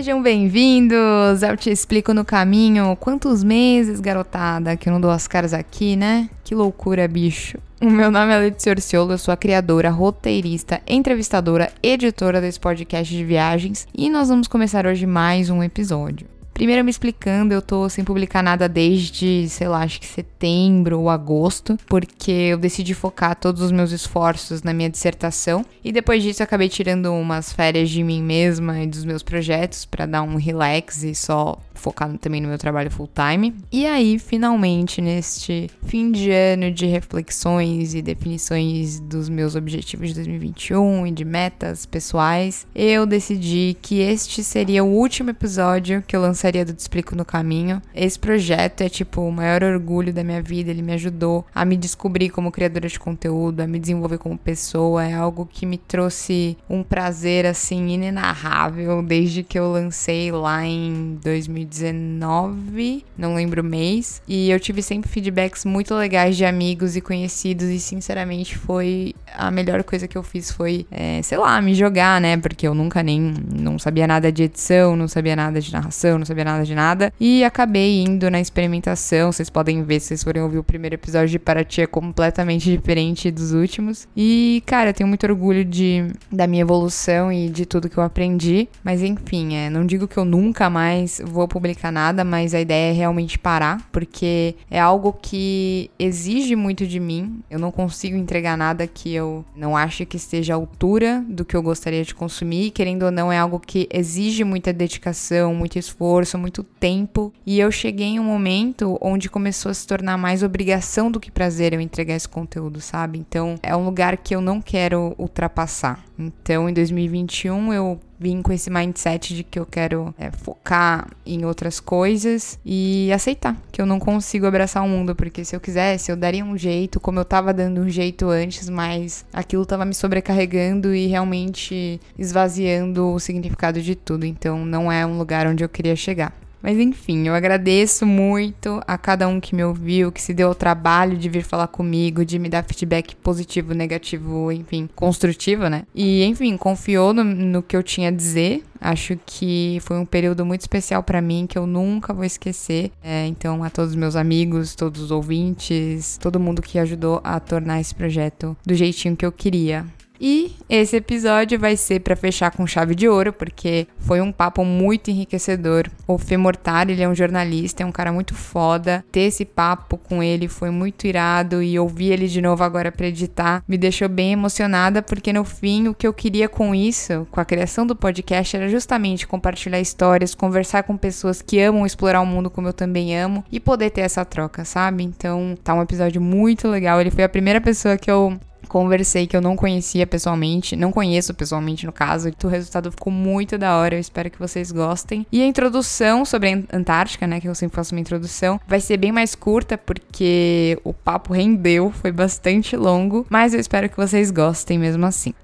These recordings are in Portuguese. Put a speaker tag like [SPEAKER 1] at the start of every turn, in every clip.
[SPEAKER 1] Sejam bem-vindos! Eu te explico no caminho quantos meses, garotada, que eu não dou as caras aqui, né? Que loucura, bicho. O meu nome é Letícia Orciolo, eu sou a criadora, roteirista, entrevistadora, editora desse podcast de viagens e nós vamos começar hoje mais um episódio. Primeiro me explicando, eu tô sem publicar nada desde, sei lá, acho que setembro ou agosto, porque eu decidi focar todos os meus esforços na minha dissertação e depois disso eu acabei tirando umas férias de mim mesma e dos meus projetos para dar um relax e só focado também no meu trabalho full time. E aí, finalmente, neste fim de ano de reflexões e definições dos meus objetivos de 2021 e de metas pessoais, eu decidi que este seria o último episódio que eu lançaria do Te Explico no Caminho. Esse projeto é tipo o maior orgulho da minha vida, ele me ajudou a me descobrir como criadora de conteúdo, a me desenvolver como pessoa, é algo que me trouxe um prazer assim inenarrável desde que eu lancei lá em 2018 2019, não lembro o mês. E eu tive sempre feedbacks muito legais de amigos e conhecidos, e sinceramente foi a melhor coisa que eu fiz foi, é, sei lá, me jogar, né? Porque eu nunca nem não sabia nada de edição, não sabia nada de narração, não sabia nada de nada. E acabei indo na experimentação. Vocês podem ver se vocês forem ouvir o primeiro episódio de Paraty é completamente diferente dos últimos. E, cara, eu tenho muito orgulho de da minha evolução e de tudo que eu aprendi. Mas enfim, é, não digo que eu nunca mais vou publicar nada, mas a ideia é realmente parar, porque é algo que exige muito de mim. Eu não consigo entregar nada que eu não ache que esteja à altura do que eu gostaria de consumir. Querendo ou não, é algo que exige muita dedicação, muito esforço, muito tempo. E eu cheguei em um momento onde começou a se tornar mais obrigação do que prazer eu entregar esse conteúdo, sabe? Então é um lugar que eu não quero ultrapassar. Então em 2021 eu vim com esse mindset de que eu quero é, focar em outras coisas e aceitar que eu não consigo abraçar o mundo, porque se eu quisesse, eu daria um jeito, como eu tava dando um jeito antes, mas aquilo tava me sobrecarregando e realmente esvaziando o significado de tudo. Então não é um lugar onde eu queria chegar. Mas enfim, eu agradeço muito a cada um que me ouviu, que se deu o trabalho de vir falar comigo, de me dar feedback positivo, negativo, enfim, construtivo, né? E enfim, confiou no, no que eu tinha a dizer. Acho que foi um período muito especial para mim que eu nunca vou esquecer. É, então, a todos os meus amigos, todos os ouvintes, todo mundo que ajudou a tornar esse projeto do jeitinho que eu queria. E esse episódio vai ser para fechar com chave de ouro, porque foi um papo muito enriquecedor. O Fê Mortari, ele é um jornalista, é um cara muito foda. Ter esse papo com ele foi muito irado e ouvir ele de novo agora pra editar me deixou bem emocionada, porque no fim o que eu queria com isso, com a criação do podcast, era justamente compartilhar histórias, conversar com pessoas que amam explorar o mundo como eu também amo e poder ter essa troca, sabe? Então tá um episódio muito legal. Ele foi a primeira pessoa que eu conversei que eu não conhecia pessoalmente, não conheço pessoalmente no caso, o resultado ficou muito da hora, eu espero que vocês gostem. E a introdução sobre a Antártica, né, que eu sempre faço uma introdução, vai ser bem mais curta porque o papo rendeu, foi bastante longo, mas eu espero que vocês gostem mesmo assim.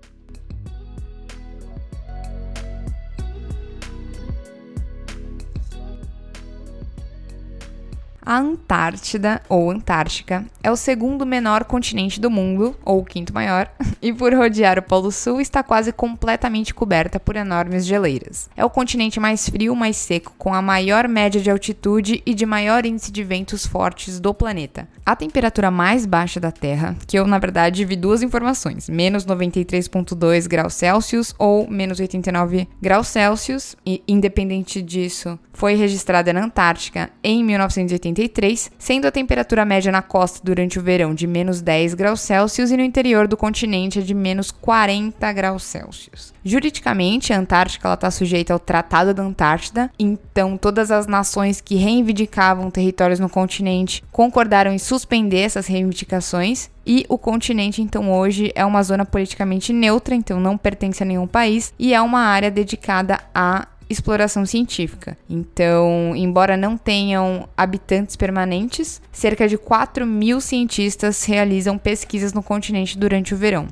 [SPEAKER 1] A Antártida, ou Antártica, é o segundo menor continente do mundo, ou o quinto maior, e por rodear o Polo Sul está quase completamente coberta por enormes geleiras. É o continente mais frio, mais seco, com a maior média de altitude e de maior índice de ventos fortes do planeta. A temperatura mais baixa da Terra, que eu na verdade vi duas informações, menos 93,2 graus Celsius ou menos 89 graus Celsius, e independente disso, foi registrada na Antártica em 1983, sendo a temperatura média na costa durante o verão de menos 10 graus Celsius e no interior do continente é de menos 40 graus Celsius. Juridicamente, a Antártica está sujeita ao Tratado da Antártida, então todas as nações que reivindicavam territórios no continente concordaram em suspender essas reivindicações e o continente, então, hoje é uma zona politicamente neutra, então não pertence a nenhum país, e é uma área dedicada a exploração científica. Então, embora não tenham habitantes permanentes, cerca de 4 mil cientistas realizam pesquisas no continente durante o verão.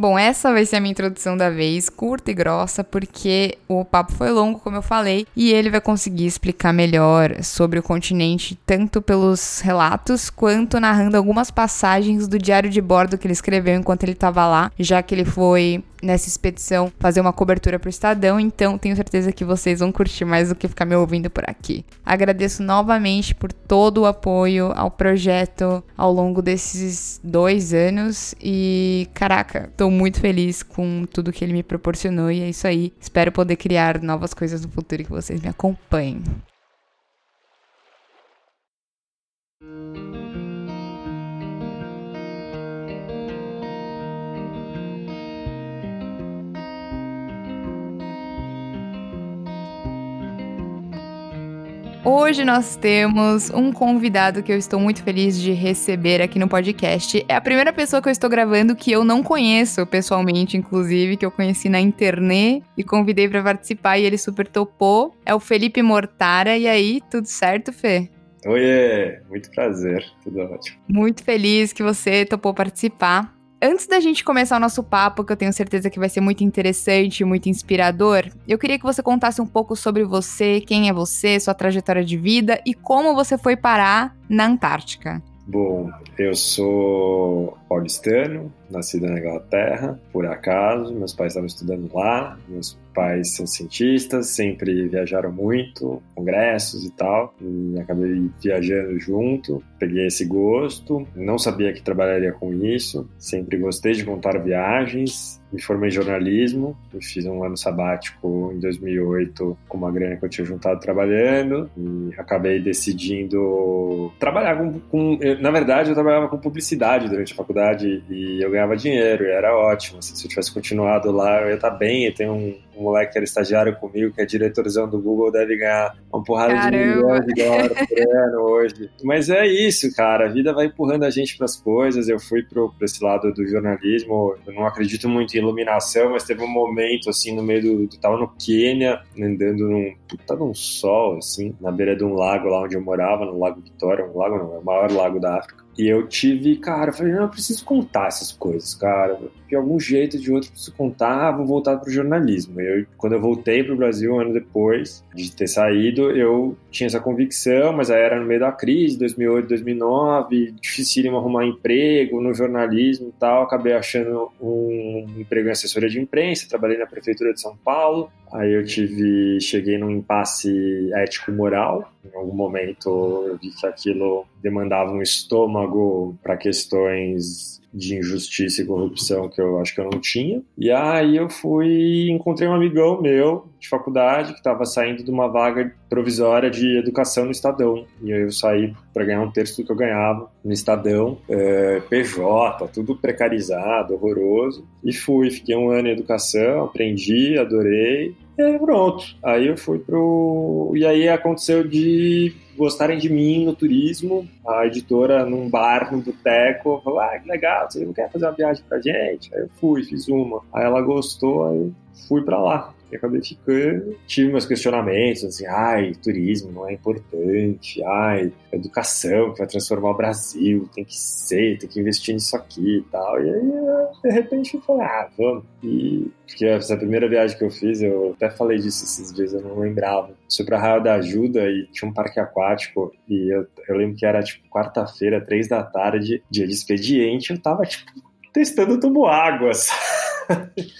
[SPEAKER 1] Bom, essa vai ser a minha introdução da vez, curta e grossa, porque o papo foi longo, como eu falei, e ele vai conseguir explicar melhor sobre o continente, tanto pelos relatos quanto narrando algumas passagens do diário de bordo que ele escreveu enquanto ele estava lá, já que ele foi nessa expedição fazer uma cobertura pro Estadão, então tenho certeza que vocês vão curtir mais do que ficar me ouvindo por aqui. Agradeço novamente por todo o apoio ao projeto ao longo desses dois anos e, caraca, tô muito feliz com tudo que ele me proporcionou e é isso aí. Espero poder criar novas coisas no futuro que vocês me acompanhem. Hoje nós temos um convidado que eu estou muito feliz de receber aqui no podcast. É a primeira pessoa que eu estou gravando que eu não conheço pessoalmente, inclusive, que eu conheci na internet e convidei para participar e ele super topou. É o Felipe Mortara. E aí, tudo certo, Fê?
[SPEAKER 2] Oi, muito prazer, tudo ótimo.
[SPEAKER 1] Muito feliz que você topou participar. Antes da gente começar o nosso papo, que eu tenho certeza que vai ser muito interessante e muito inspirador, eu queria que você contasse um pouco sobre você, quem é você, sua trajetória de vida e como você foi parar na Antártica.
[SPEAKER 2] Bom, eu sou paulistano, nascido na Inglaterra, por acaso. Meus pais estavam estudando lá. Meus pais são cientistas, sempre viajaram muito, congressos e tal. E acabei viajando junto, peguei esse gosto. Não sabia que trabalharia com isso. Sempre gostei de contar viagens. Me formei em jornalismo, fiz um ano sabático em 2008 com uma grana que eu tinha juntado trabalhando e acabei decidindo trabalhar com, com na verdade eu trabalhava com publicidade durante a faculdade e eu ganhava dinheiro e era ótimo. Assim, se eu tivesse continuado lá, eu ia estar bem. Eu tenho um, um moleque que era estagiário comigo, que é diretorzão do Google, deve ganhar uma porrada Caramba. de milhões de dólares por ano hoje. Mas é isso, cara. A vida vai empurrando a gente para as coisas. Eu fui para esse lado do jornalismo. Eu não acredito muito em iluminação, mas teve um momento, assim, no meio do. Eu tava no Quênia, andando num puta num sol, assim, na beira de um lago lá onde eu morava, no Lago Vitória. Um lago não, é o maior lago da África. E eu tive, cara, eu falei, não, eu preciso contar essas coisas, cara. De algum jeito de outro, preciso contar, vou voltar pro jornalismo. Eu, quando eu voltei pro Brasil um ano depois de ter saído, eu tinha essa convicção, mas aí era no meio da crise, 2008, 2009, difícil arrumar emprego no jornalismo e tal. Acabei achando um emprego em assessoria de imprensa, trabalhei na prefeitura de São Paulo. Aí eu tive, cheguei num impasse ético-moral. Em algum momento eu vi que aquilo demandava um estômago para questões de injustiça e corrupção que eu acho que eu não tinha. E aí eu fui, encontrei um amigão meu de faculdade que estava saindo de uma vaga provisória de educação no Estadão. E eu saí para ganhar um terço do que eu ganhava no Estadão, é, PJ, tudo precarizado, horroroso. E fui, fiquei um ano em educação, aprendi, adorei. E pronto. Aí eu fui pro. E aí aconteceu de gostarem de mim no turismo. A editora, num bar, num boteco, falou: Ah, que legal, você não quer fazer uma viagem pra gente? Aí eu fui, fiz uma. Aí ela gostou, aí fui pra lá. E acabei ficando. Tive meus questionamentos, assim, ai, turismo não é importante, ai, educação que vai transformar o Brasil, tem que ser, tem que investir nisso aqui e tal. E aí, de repente, eu falei, ah, vamos. E porque essa primeira viagem que eu fiz, eu até falei disso esses dias, eu não lembrava. Fui pra Raio da Ajuda e tinha um parque aquático, e eu, eu lembro que era tipo quarta-feira, três da tarde, dia de expediente, eu tava tipo testando tubo água, sabe?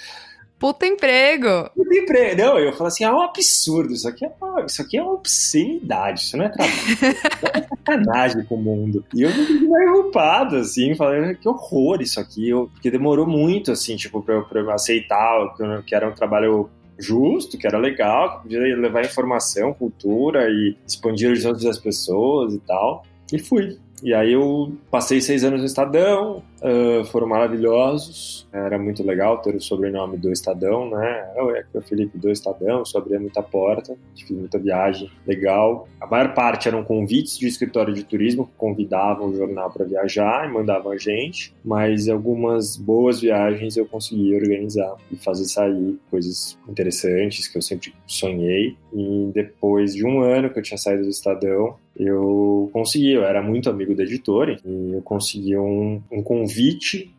[SPEAKER 1] Puta emprego!
[SPEAKER 2] Puta emprego! Não, eu falo assim, é um absurdo, isso aqui é uma, isso aqui é uma obscenidade, isso não é trabalho, é sacanagem com o mundo. E eu fiquei meio culpado, assim, falando que horror isso aqui, eu, porque demorou muito, assim, tipo, pra eu, pra eu aceitar que, que era um trabalho justo, que era legal, que podia levar informação, cultura e expandir os horizontes das pessoas e tal. E fui. E aí eu passei seis anos no Estadão, uh, foram maravilhosos, era muito legal ter o sobrenome do Estadão, né? Eu é o Felipe do Estadão, isso abria muita porta, fiz muita viagem legal. A maior parte eram convites de escritório de turismo que convidavam o jornal para viajar e mandavam a gente, mas algumas boas viagens eu consegui organizar e fazer sair coisas interessantes que eu sempre sonhei. E depois de um ano que eu tinha saído do Estadão, eu consegui, eu era muito amigo da editora, e eu consegui um, um convite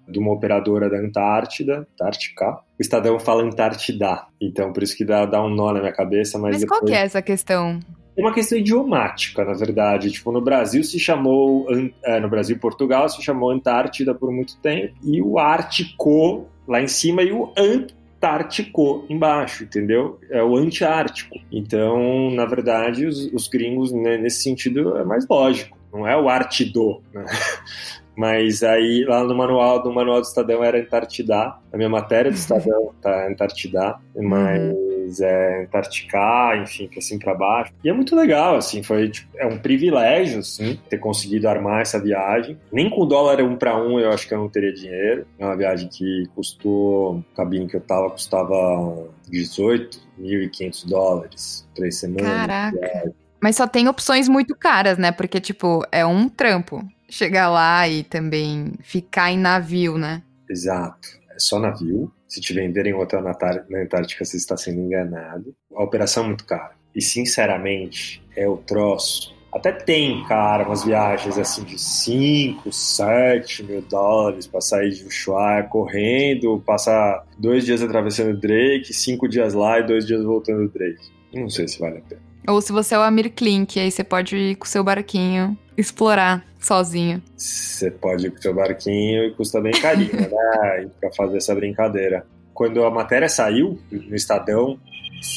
[SPEAKER 2] de uma operadora da Antártida, Antártica. O Estadão fala Antártida, então por isso que dá, dá um nó na minha cabeça. Mas,
[SPEAKER 1] mas
[SPEAKER 2] depois...
[SPEAKER 1] qual que é essa questão?
[SPEAKER 2] É uma questão idiomática, na verdade. Tipo, no Brasil se chamou, é, no Brasil e Portugal se chamou Antártida por muito tempo, e o Ártico lá em cima e o Antártico embaixo, entendeu? É o antiártico. Então, na verdade, os, os gringos, né, nesse sentido, é mais lógico. Não é o Artido, né? Mas aí, lá no manual, do manual do Estadão era Antártida. A minha matéria do Estadão tá Antártida, mas uhum. é Antártica, enfim, que assim para baixo. E é muito legal, assim, foi tipo, é um privilégio, assim, ter conseguido armar essa viagem. Nem com o dólar um para um eu acho que eu não teria dinheiro. É uma viagem que custou, a cabine que eu tava custava 18.500 dólares, três semanas.
[SPEAKER 1] Caraca. Mas só tem opções muito caras, né? Porque, tipo, é um trampo chegar lá e também ficar em navio, né?
[SPEAKER 2] Exato. É só navio. Se te venderem um hotel na, na Antártica, você está sendo enganado. A operação é muito cara. E, sinceramente, é o troço. Até tem, cara, umas viagens assim de 5, 7 mil dólares para sair de Ushuaia correndo, passar dois dias atravessando Drake, cinco dias lá e dois dias voltando Drake. Não sei se vale a pena.
[SPEAKER 1] Ou se você é o Amir Klink, aí você pode ir com o seu barquinho explorar sozinho.
[SPEAKER 2] Você pode ir com o seu barquinho e custa bem carinho, né? pra fazer essa brincadeira. Quando a matéria saiu no Estadão,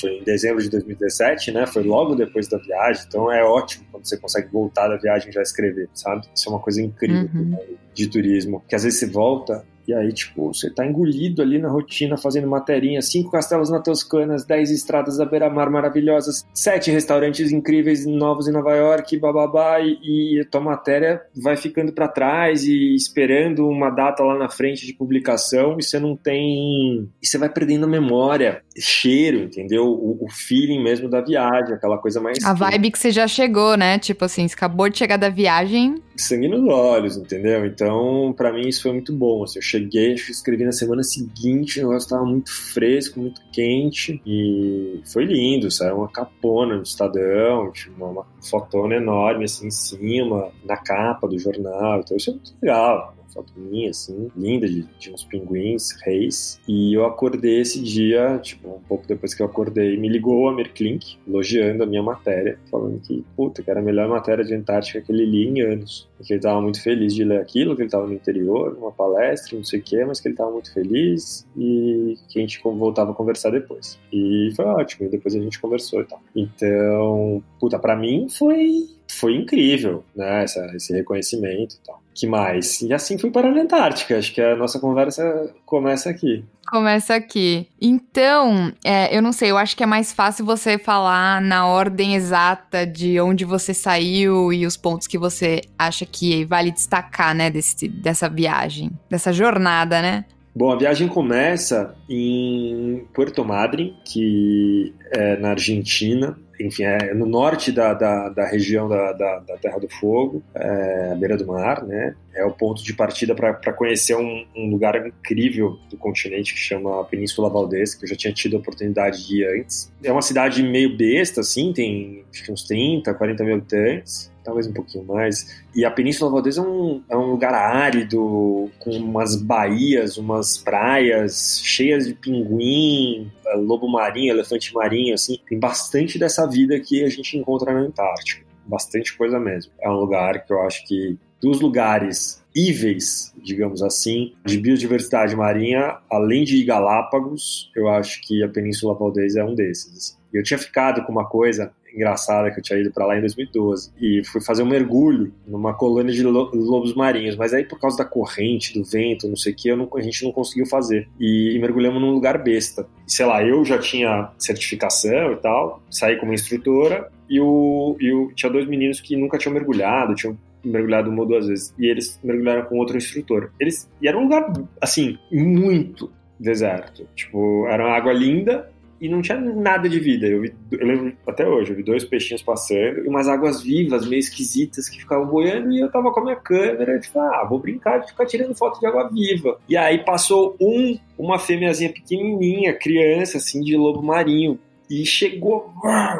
[SPEAKER 2] foi em dezembro de 2017, né? Foi logo depois da viagem, então é ótimo quando você consegue voltar da viagem e já escrever, sabe? Isso é uma coisa incrível uhum. né? de turismo, que às vezes você volta e aí, tipo, você tá engolido ali na rotina, fazendo materinha, cinco castelos na Toscana, dez estradas da beira-mar maravilhosas, sete restaurantes incríveis novos em Nova York, bababá, e, e a tua matéria vai ficando para trás e esperando uma data lá na frente de publicação e você não tem... E você vai perdendo a memória, cheiro, entendeu? O, o feeling mesmo da viagem, aquela coisa mais...
[SPEAKER 1] A vibe que você já chegou, né? Tipo assim, você acabou de chegar da viagem...
[SPEAKER 2] Sangue nos olhos, entendeu? Então, para mim isso foi muito bom, assim, eu cheguei, acho que escrevi na semana seguinte, o negócio tava muito fresco, muito quente e foi lindo, saiu uma capona no Estadão, tinha uma, uma fotona enorme assim em cima, na capa do jornal, então isso é muito legal foto minha, assim, linda, de, de uns pinguins, reis. E eu acordei esse dia, tipo, um pouco depois que eu acordei, me ligou o Amir Klink, elogiando a minha matéria, falando que, puta, que era a melhor matéria de Antártica que ele lia em anos. E que ele tava muito feliz de ler aquilo, que ele tava no interior, numa palestra, não sei o quê, mas que ele tava muito feliz e que a gente voltava a conversar depois. E foi ótimo, e depois a gente conversou e tal. Então, puta, pra mim foi foi incrível, né? Essa, esse reconhecimento e tal. Que mais? E assim fui para a Antártica. Acho que a nossa conversa começa aqui.
[SPEAKER 1] Começa aqui. Então, é, eu não sei, eu acho que é mais fácil você falar na ordem exata de onde você saiu e os pontos que você acha que vale destacar, né, desse, dessa viagem, dessa jornada, né?
[SPEAKER 2] Bom, a viagem começa em Puerto Madryn, que é na Argentina, enfim, é no norte da, da, da região da, da, da, Terra do Fogo, é, à beira do mar, né? É o ponto de partida para conhecer um, um, lugar incrível do continente que chama Península Valdez, que eu já tinha tido a oportunidade de ir antes. É uma cidade meio besta, assim, tem uns 30, 40 mil habitantes talvez um pouquinho mais. E a Península Valdez é um, é um lugar árido, com umas baías, umas praias cheias de pinguim, é, lobo marinho, elefante marinho, assim. Tem bastante dessa vida que a gente encontra na Antártica. Bastante coisa mesmo. É um lugar que eu acho que, dos lugares íveis, digamos assim, de biodiversidade marinha, além de Galápagos, eu acho que a Península Valdez é um desses. Assim. Eu tinha ficado com uma coisa engraçada que eu tinha ido para lá em 2012 e fui fazer um mergulho numa colônia de lobos marinhos, mas aí por causa da corrente, do vento, não sei o que, a gente não conseguiu fazer. E, e mergulhamos num lugar besta. Sei lá, eu já tinha certificação e tal, saí como instrutora e o, e o tinha dois meninos que nunca tinham mergulhado, tinham mergulhado uma ou duas vezes. E eles mergulharam com outro instrutor. Eles e era um lugar assim muito deserto, tipo era uma água linda e não tinha nada de vida. Eu, vi, eu lembro até hoje, eu vi dois peixinhos passando e umas águas vivas, meio esquisitas, que ficavam boiando e eu tava com a minha câmera e tipo, ah, vou brincar de ficar tirando foto de água viva. E aí passou um, uma fêmeazinha pequenininha, criança, assim, de lobo marinho, e chegou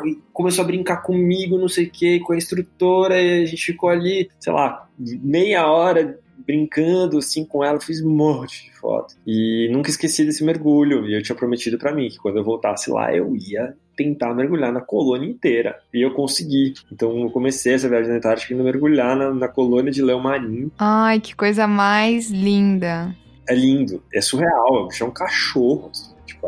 [SPEAKER 2] e começou a brincar comigo, não sei o que, com a instrutora, e a gente ficou ali, sei lá, meia hora brincando assim com ela, fiz um monte de foto. E nunca esqueci desse mergulho. E eu tinha prometido para mim que quando eu voltasse lá, eu ia tentar mergulhar na colônia inteira. E eu consegui. Então eu comecei essa viagem na Antártica indo mergulhar na, na colônia de leão marinho.
[SPEAKER 1] Ai, que coisa mais linda.
[SPEAKER 2] é lindo, é surreal, é um cachorro.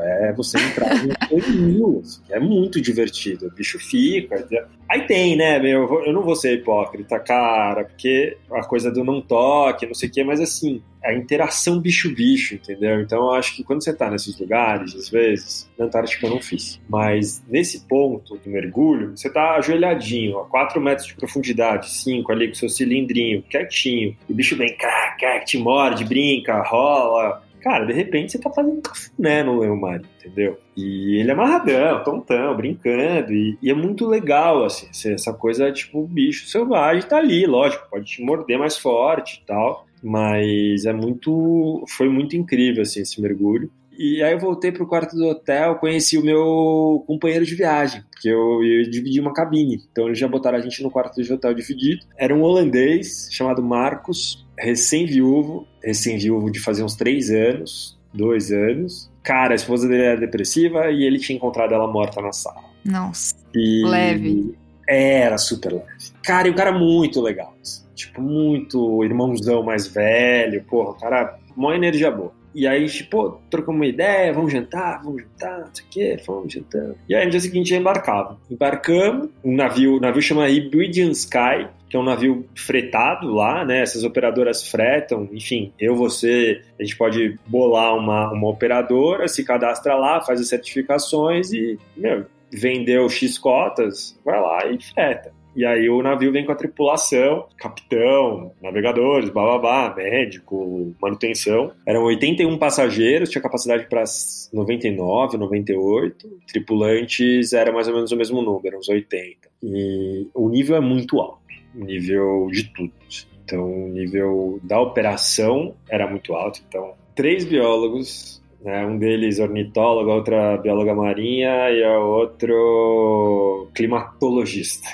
[SPEAKER 2] É você entrar no assim, é muito divertido. O bicho fica. Aí tem, né, meu, eu não vou ser hipócrita, cara, porque a coisa do não toque, não sei o quê, mas assim, a interação bicho-bicho, entendeu? Então eu acho que quando você tá nesses lugares, às vezes, na Antártica eu não fiz, mas nesse ponto do mergulho, você tá ajoelhadinho, a 4 metros de profundidade, 5 ali com seu cilindrinho, quietinho, e o bicho vem, cá, cá, te morde, brinca, rola, cara, de repente você tá fazendo cafuné no leão marinho, entendeu? E ele é amarradão, tontão, brincando, e, e, é muito legal, assim, essa coisa, tipo, o bicho selvagem tá ali, lógico, pode te morder mais forte e tal, mas é muito, foi muito incrível, assim, esse mergulho. E aí eu voltei pro quarto do hotel, conheci o meu companheiro de viagem, porque eu, eu dividi uma cabine. Então eles já botaram a gente no quarto de hotel dividido. Era um holandês chamado Marcos, recém-viúvo, recém-viúvo de fazer uns três anos, dois anos. Cara, a esposa dele era depressiva e ele tinha encontrado ela morta na sala.
[SPEAKER 1] Nossa. E... Leve.
[SPEAKER 2] Era super leve. Cara, e o cara muito legal. Assim, tipo, muito irmãozão mais velho. Porra, o cara, uma energia boa. E aí, tipo, trocamos uma ideia, vamos jantar, vamos jantar, não sei o quê, fomos jantando. E aí, no dia seguinte, embarcava. Embarcamos, um navio, o navio chama Iberian Sky, que é um navio fretado lá, né? Essas operadoras fretam, enfim, eu, você, a gente pode bolar uma, uma operadora, se cadastra lá, faz as certificações e, meu, vendeu X cotas, vai lá e freta. E aí o navio vem com a tripulação, capitão, navegadores, bababá, médico, manutenção. Eram 81 passageiros, tinha capacidade para 99, 98. Tripulantes era mais ou menos o mesmo número, uns 80. E o nível é muito alto, nível de tudo. Então, o nível da operação era muito alto. Então, três biólogos né? Um deles ornitólogo, a outra bióloga marinha e a outro climatologista.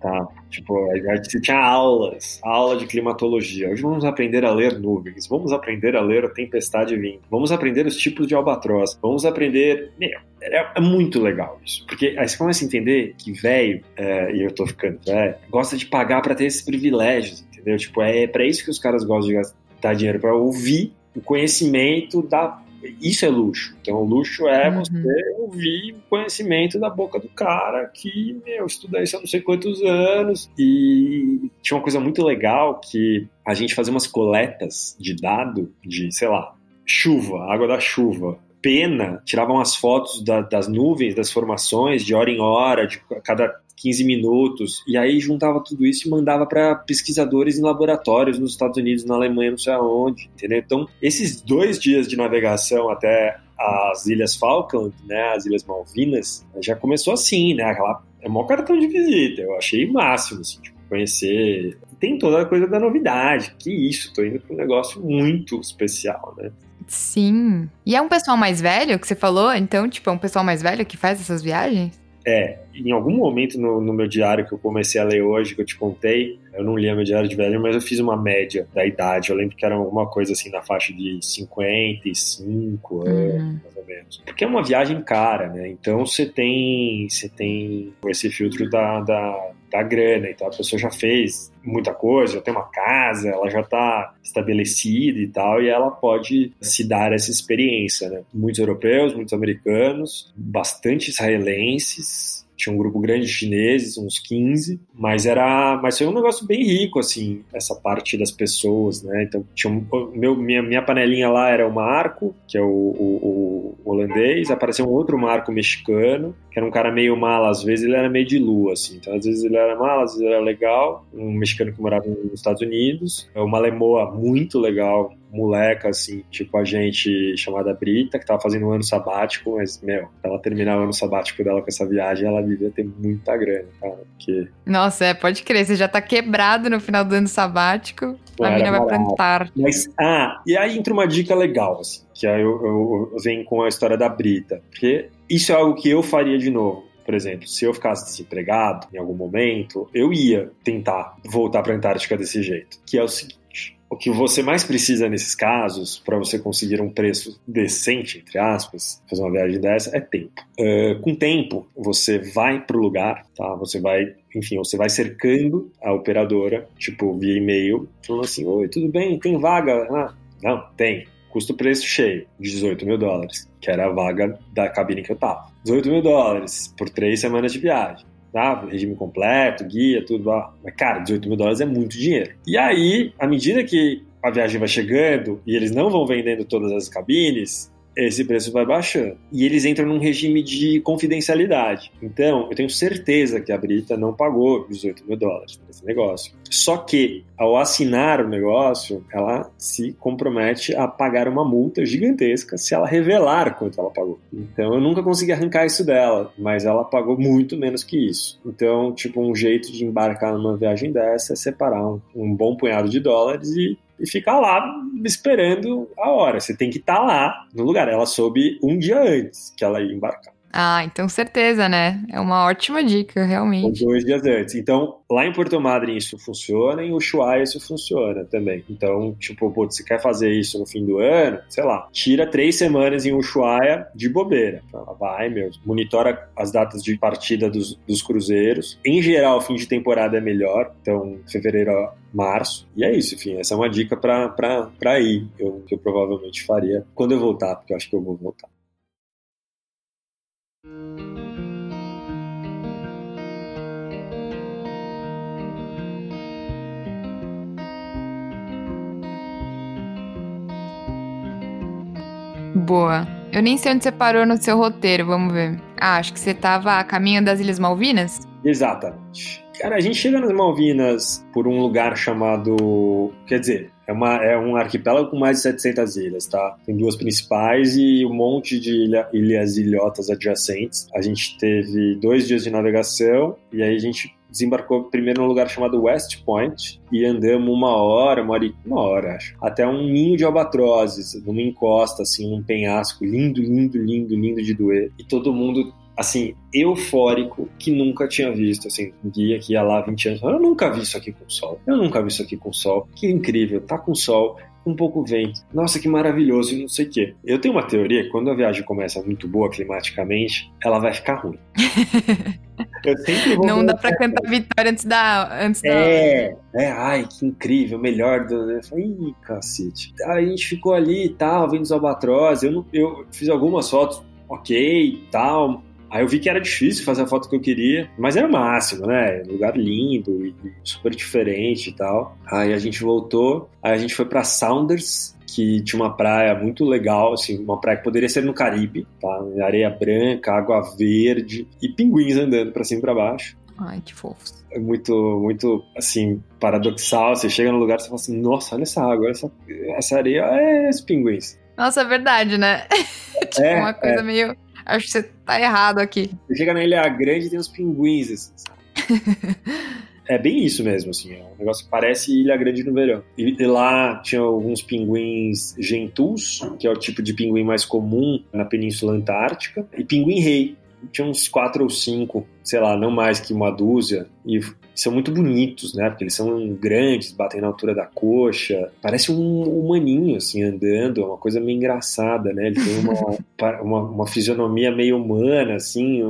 [SPEAKER 2] Tá? Tipo, você tinha aulas, aula de climatologia. Hoje vamos aprender a ler nuvens, vamos aprender a ler a tempestade vindo, vamos aprender os tipos de albatroz, vamos aprender. Meu, é, é muito legal isso. Porque aí você começa a entender que velho, é, e eu tô ficando velho, gosta de pagar para ter esses privilégios, entendeu? Tipo, é para isso que os caras gostam de gastar dinheiro, para ouvir o conhecimento da isso é luxo. Então, luxo é uhum. você ouvir o conhecimento da boca do cara que, meu, estuda isso há não sei quantos anos. E tinha uma coisa muito legal que a gente fazia umas coletas de dado de, sei lá, chuva, água da chuva. Pena, tiravam as fotos da, das nuvens, das formações, de hora em hora, de cada 15 minutos, e aí juntava tudo isso e mandava para pesquisadores em laboratórios nos Estados Unidos, na Alemanha, não sei aonde, entendeu? Então, esses dois dias de navegação até as Ilhas Falkland, né, as Ilhas Malvinas, já começou assim, né, aquela, é maior cartão de visita, eu achei máximo, assim, tipo, conhecer, tem toda a coisa da novidade, que isso, tô indo para um negócio muito especial, né.
[SPEAKER 1] Sim. E é um pessoal mais velho que você falou? Então, tipo, é um pessoal mais velho que faz essas viagens?
[SPEAKER 2] É, em algum momento no, no, meu diário que eu comecei a ler hoje, que eu te contei, eu não lia meu diário de velho, mas eu fiz uma média da idade. Eu lembro que era alguma coisa assim na faixa de 55 uhum. anos, mais ou menos. Porque é uma viagem cara, né? Então você tem, você tem esse filtro da, da, da grana. Então a pessoa já fez muita coisa, já tem uma casa, ela já está estabelecida e tal, e ela pode se dar essa experiência, né? Muitos europeus, muitos americanos, bastante israelenses, tinha um grupo grande de chineses, uns 15, mas era, mas foi um negócio bem rico assim, essa parte das pessoas, né? Então tinha um, meu, minha, minha panelinha lá era o Marco, que é o, o, o, holandês, apareceu um outro Marco mexicano, que era um cara meio mala, às vezes ele era meio de lua, assim, então às vezes ele era mala, às vezes ele era legal, um mexicano que morava nos Estados Unidos, uma lemoa muito legal, moleca, assim, tipo a gente, chamada Brita, que tava fazendo um ano sabático, mas, meu, ela terminar o ano sabático dela com essa viagem, ela devia ter muita grana, cara, porque...
[SPEAKER 1] Nossa, é, pode crer, você já tá quebrado no final do ano sabático, Pô, a menina vai plantar.
[SPEAKER 2] Mas, ah, e aí entra uma dica legal, assim, que aí eu, eu, eu venho com a história da Brita, porque isso é algo que eu faria de novo. Por exemplo, se eu ficasse desempregado em algum momento, eu ia tentar voltar para a Antártica desse jeito. Que é o seguinte: o que você mais precisa nesses casos, para você conseguir um preço decente, entre aspas, fazer uma viagem dessa, é tempo. Uh, com tempo, você vai para o lugar, tá? Você vai, enfim, você vai cercando a operadora, tipo, via e-mail, falando assim: Oi, tudo bem? Tem vaga? Ah, não, tem. custo-preço cheio, 18 mil dólares, que era a vaga da cabine que eu tava. 18 mil dólares por três semanas de viagem. Tá? Regime completo, guia, tudo lá. Mas, cara, 18 mil dólares é muito dinheiro. E aí, à medida que a viagem vai chegando e eles não vão vendendo todas as cabines, esse preço vai baixando. E eles entram num regime de confidencialidade. Então, eu tenho certeza que a Brita não pagou 18 mil dólares nesse negócio. Só que, ao assinar o negócio, ela se compromete a pagar uma multa gigantesca se ela revelar quanto ela pagou. Então, eu nunca consegui arrancar isso dela, mas ela pagou muito menos que isso. Então, tipo, um jeito de embarcar numa viagem dessa é separar um, um bom punhado de dólares e e ficar lá esperando a hora. Você tem que estar tá lá no lugar. Ela soube um dia antes que ela ia embarcar.
[SPEAKER 1] Ah, então certeza, né? É uma ótima dica, realmente.
[SPEAKER 2] Dois dias antes. Então, lá em Porto Madryn isso funciona, em Ushuaia isso funciona também. Então, tipo, pô, você quer fazer isso no fim do ano, sei lá, tira três semanas em Ushuaia de bobeira. Ela vai, meu, monitora as datas de partida dos, dos cruzeiros. Em geral, fim de temporada é melhor. Então, fevereiro março. E é isso, enfim, essa é uma dica para ir, eu, que eu provavelmente faria quando eu voltar, porque eu acho que eu vou voltar.
[SPEAKER 1] Boa. Eu nem sei onde você parou no seu roteiro, vamos ver. Ah, acho que você estava a caminho das Ilhas Malvinas?
[SPEAKER 2] Exatamente. Cara, a gente chega nas Malvinas por um lugar chamado. Quer dizer, é, uma, é um arquipélago com mais de 700 ilhas, tá? Tem duas principais e um monte de ilha, ilhas ilhotas adjacentes. A gente teve dois dias de navegação e aí a gente desembarcou primeiro num lugar chamado West Point e andamos uma hora, uma hora, uma hora acho, até um ninho de albatrozes, numa encosta, assim, num penhasco, lindo, lindo, lindo, lindo de doer. E todo mundo assim, eufórico que nunca tinha visto, assim, um guia que ia lá 20 anos, eu nunca vi isso aqui com sol, eu nunca vi isso aqui com sol, que incrível, tá com sol, um pouco vento, nossa, que maravilhoso, e não sei o quê. Eu tenho uma teoria que quando a viagem começa muito boa climaticamente, ela vai ficar ruim.
[SPEAKER 1] não dá pra cantar vitória antes da. Antes
[SPEAKER 2] é, da... é, ai, que incrível, melhor. Do... Eu falei, ih, cacete. Aí a gente ficou ali e tal, vendo os albatroz. Eu, eu fiz algumas fotos, ok, tal, Aí eu vi que era difícil fazer a foto que eu queria, mas era o máximo, né? Lugar lindo e super diferente e tal. Aí a gente voltou, aí a gente foi para Saunders, que tinha uma praia muito legal, assim, uma praia que poderia ser no Caribe, tá? Areia branca, água verde e pinguins andando para cima e para baixo.
[SPEAKER 1] Ai, que fofos.
[SPEAKER 2] É muito, muito, assim, paradoxal. Você chega no lugar e fala assim, nossa, olha essa água, essa, essa areia, é esses pinguins.
[SPEAKER 1] Nossa, é verdade, né? tipo, é, uma coisa é. meio acho que você tá errado aqui.
[SPEAKER 2] Você chega na Ilha Grande e tem uns pinguins, assim, sabe? é bem isso mesmo, assim. É um negócio que parece Ilha Grande no verão. E, e, lá tinha alguns pinguins gentus, que é o tipo de pinguim mais comum na Península Antártica, e pinguim rei. Tinha uns quatro ou cinco, sei lá, não mais que uma dúzia. E são muito bonitos, né? Porque eles são grandes, batem na altura da coxa. Parece um humaninho, assim, andando. É uma coisa meio engraçada, né? Ele tem uma, uma, uma, fisionomia meio humana, assim.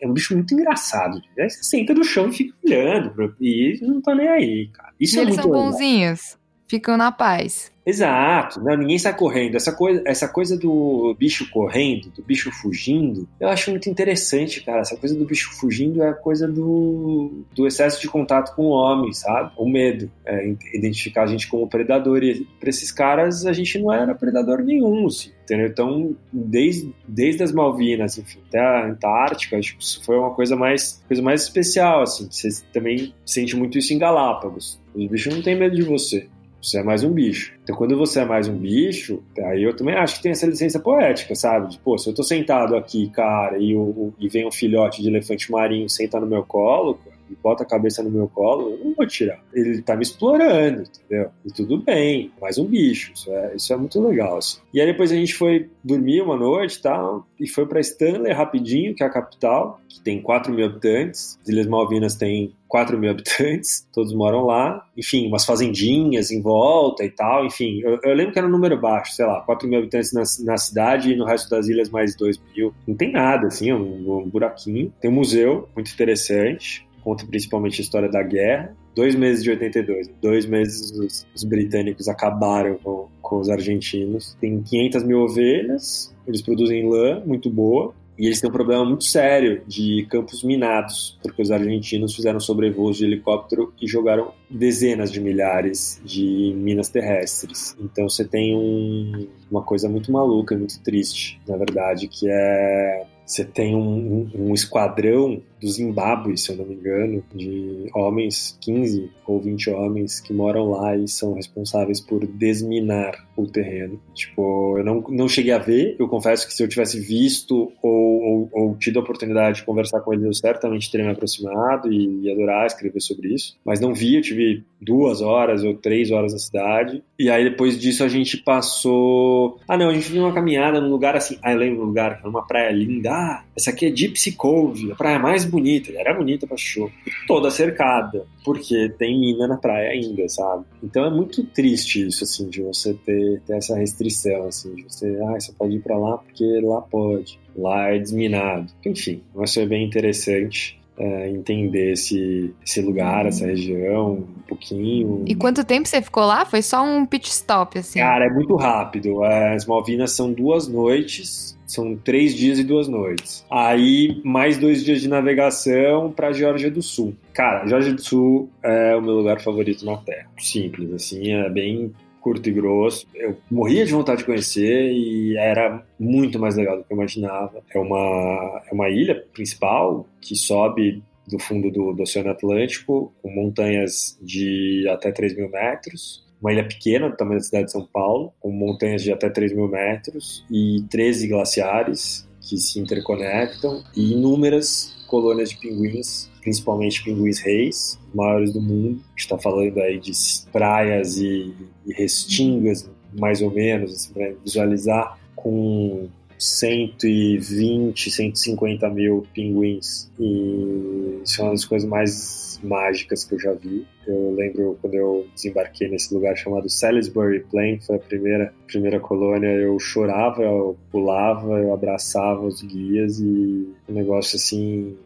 [SPEAKER 2] É um bicho muito engraçado. Aí você senta no chão e fica olhando. E não tá nem aí, cara. Isso
[SPEAKER 1] e
[SPEAKER 2] é
[SPEAKER 1] eles
[SPEAKER 2] muito
[SPEAKER 1] são bonzinhos. Ficam na paz.
[SPEAKER 2] Exato, não, ninguém sai correndo. Essa coisa, essa coisa do bicho correndo, do bicho fugindo, eu acho muito interessante, cara. Essa coisa do bicho fugindo é a coisa do, do excesso de contato com o homem, sabe? O medo, é, identificar a gente como predador. E para esses caras, a gente não era predador nenhum, assim, entendeu? Então, desde, desde as Malvinas, enfim, até a Antártica, acho que isso foi uma coisa mais, coisa mais especial, assim. Você também sente muito isso em Galápagos. Os bichos não têm medo de você. Você é mais um bicho. Então, quando você é mais um bicho, aí eu também acho que tem essa licença poética, sabe? De, pô, se eu tô sentado aqui, cara, e, e vem um filhote de elefante marinho sentar no meu colo, e bota a cabeça no meu colo, eu não vou tirar. Ele tá me explorando, entendeu? E tudo bem, mais um bicho. Isso é, isso é muito legal, assim. E aí depois a gente foi dormir uma noite e tal, e foi para Stanley rapidinho, que é a capital, que tem 4 mil habitantes. As Ilhas Malvinas tem 4 mil habitantes, todos moram lá. Enfim, umas fazendinhas em volta e tal. Enfim, eu, eu lembro que era um número baixo, sei lá, 4 mil habitantes na, na, cidade e no resto das ilhas mais 2 mil. Não tem nada, assim, é um, um buraquinho. Tem um museu muito interessante conta principalmente a história da guerra. dois meses de 82. Dois meses os, os britânicos acabaram com, com os argentinos. Tem 500 mil ovelhas, eles produzem lã muito boa. E eles têm um problema muito sério de campos minados, porque os argentinos fizeram sobrevoos de helicóptero e jogaram dezenas de milhares de minas terrestres. Então você tem um, uma coisa muito maluca e muito triste, na verdade, que é você tem um, um, um, esquadrão do Zimbábue, se eu não me engano, de homens, 15 ou 20 homens que moram lá e são responsáveis por desminar o terreno. Tipo, eu não, não cheguei a ver, eu confesso que se eu tivesse visto ou, ou, ou tido a oportunidade de conversar com eles, eu certamente teria me aproximado e, e adorar escrever sobre isso. Mas não vi, eu tive duas horas ou três horas na cidade. E aí depois disso a gente passou. Ah, não, a gente viu uma caminhada num lugar assim. Ah, eu lembro um lugar, uma praia linda. Ah, essa aqui é Gypsy Cove, a praia mais bonita. Era bonita pra show. Toda cercada, porque tem mina na praia ainda, sabe? Então é muito triste isso, assim, de você ter, ter essa restrição, assim, de você, ah, você pode ir pra lá porque lá pode. Lá é desminado. Enfim, vai ser bem interessante é, entender esse, esse lugar, essa região, um pouquinho.
[SPEAKER 1] E quanto tempo você ficou lá? Foi só um pit stop, assim?
[SPEAKER 2] Cara, é muito rápido. É, as Malvinas são duas noites. São três dias e duas noites. Aí, mais dois dias de navegação para Geórgia do Sul. Cara, Geórgia do Sul é o meu lugar favorito na Terra. Simples, assim, é bem curto e grosso. Eu morria de vontade de conhecer e era muito mais legal do que eu imaginava. É uma, é uma ilha principal que sobe do fundo do, do Oceano Atlântico, com montanhas de até 3 mil metros. Uma ilha pequena, do tamanho da cidade de São Paulo, com montanhas de até 3 mil metros e 13 glaciares que se interconectam e inúmeras colônias de pinguins, principalmente pinguins reis, maiores do mundo. A gente está falando aí de praias e, e restingas, mais ou menos, assim, para visualizar, com 120, 150 mil pinguins. E isso é uma das coisas mais mágicas que eu já vi. Eu lembro quando eu desembarquei nesse lugar chamado Salisbury Plain, foi a primeira, primeira colônia, eu chorava, eu pulava, eu abraçava os guias e um negócio assim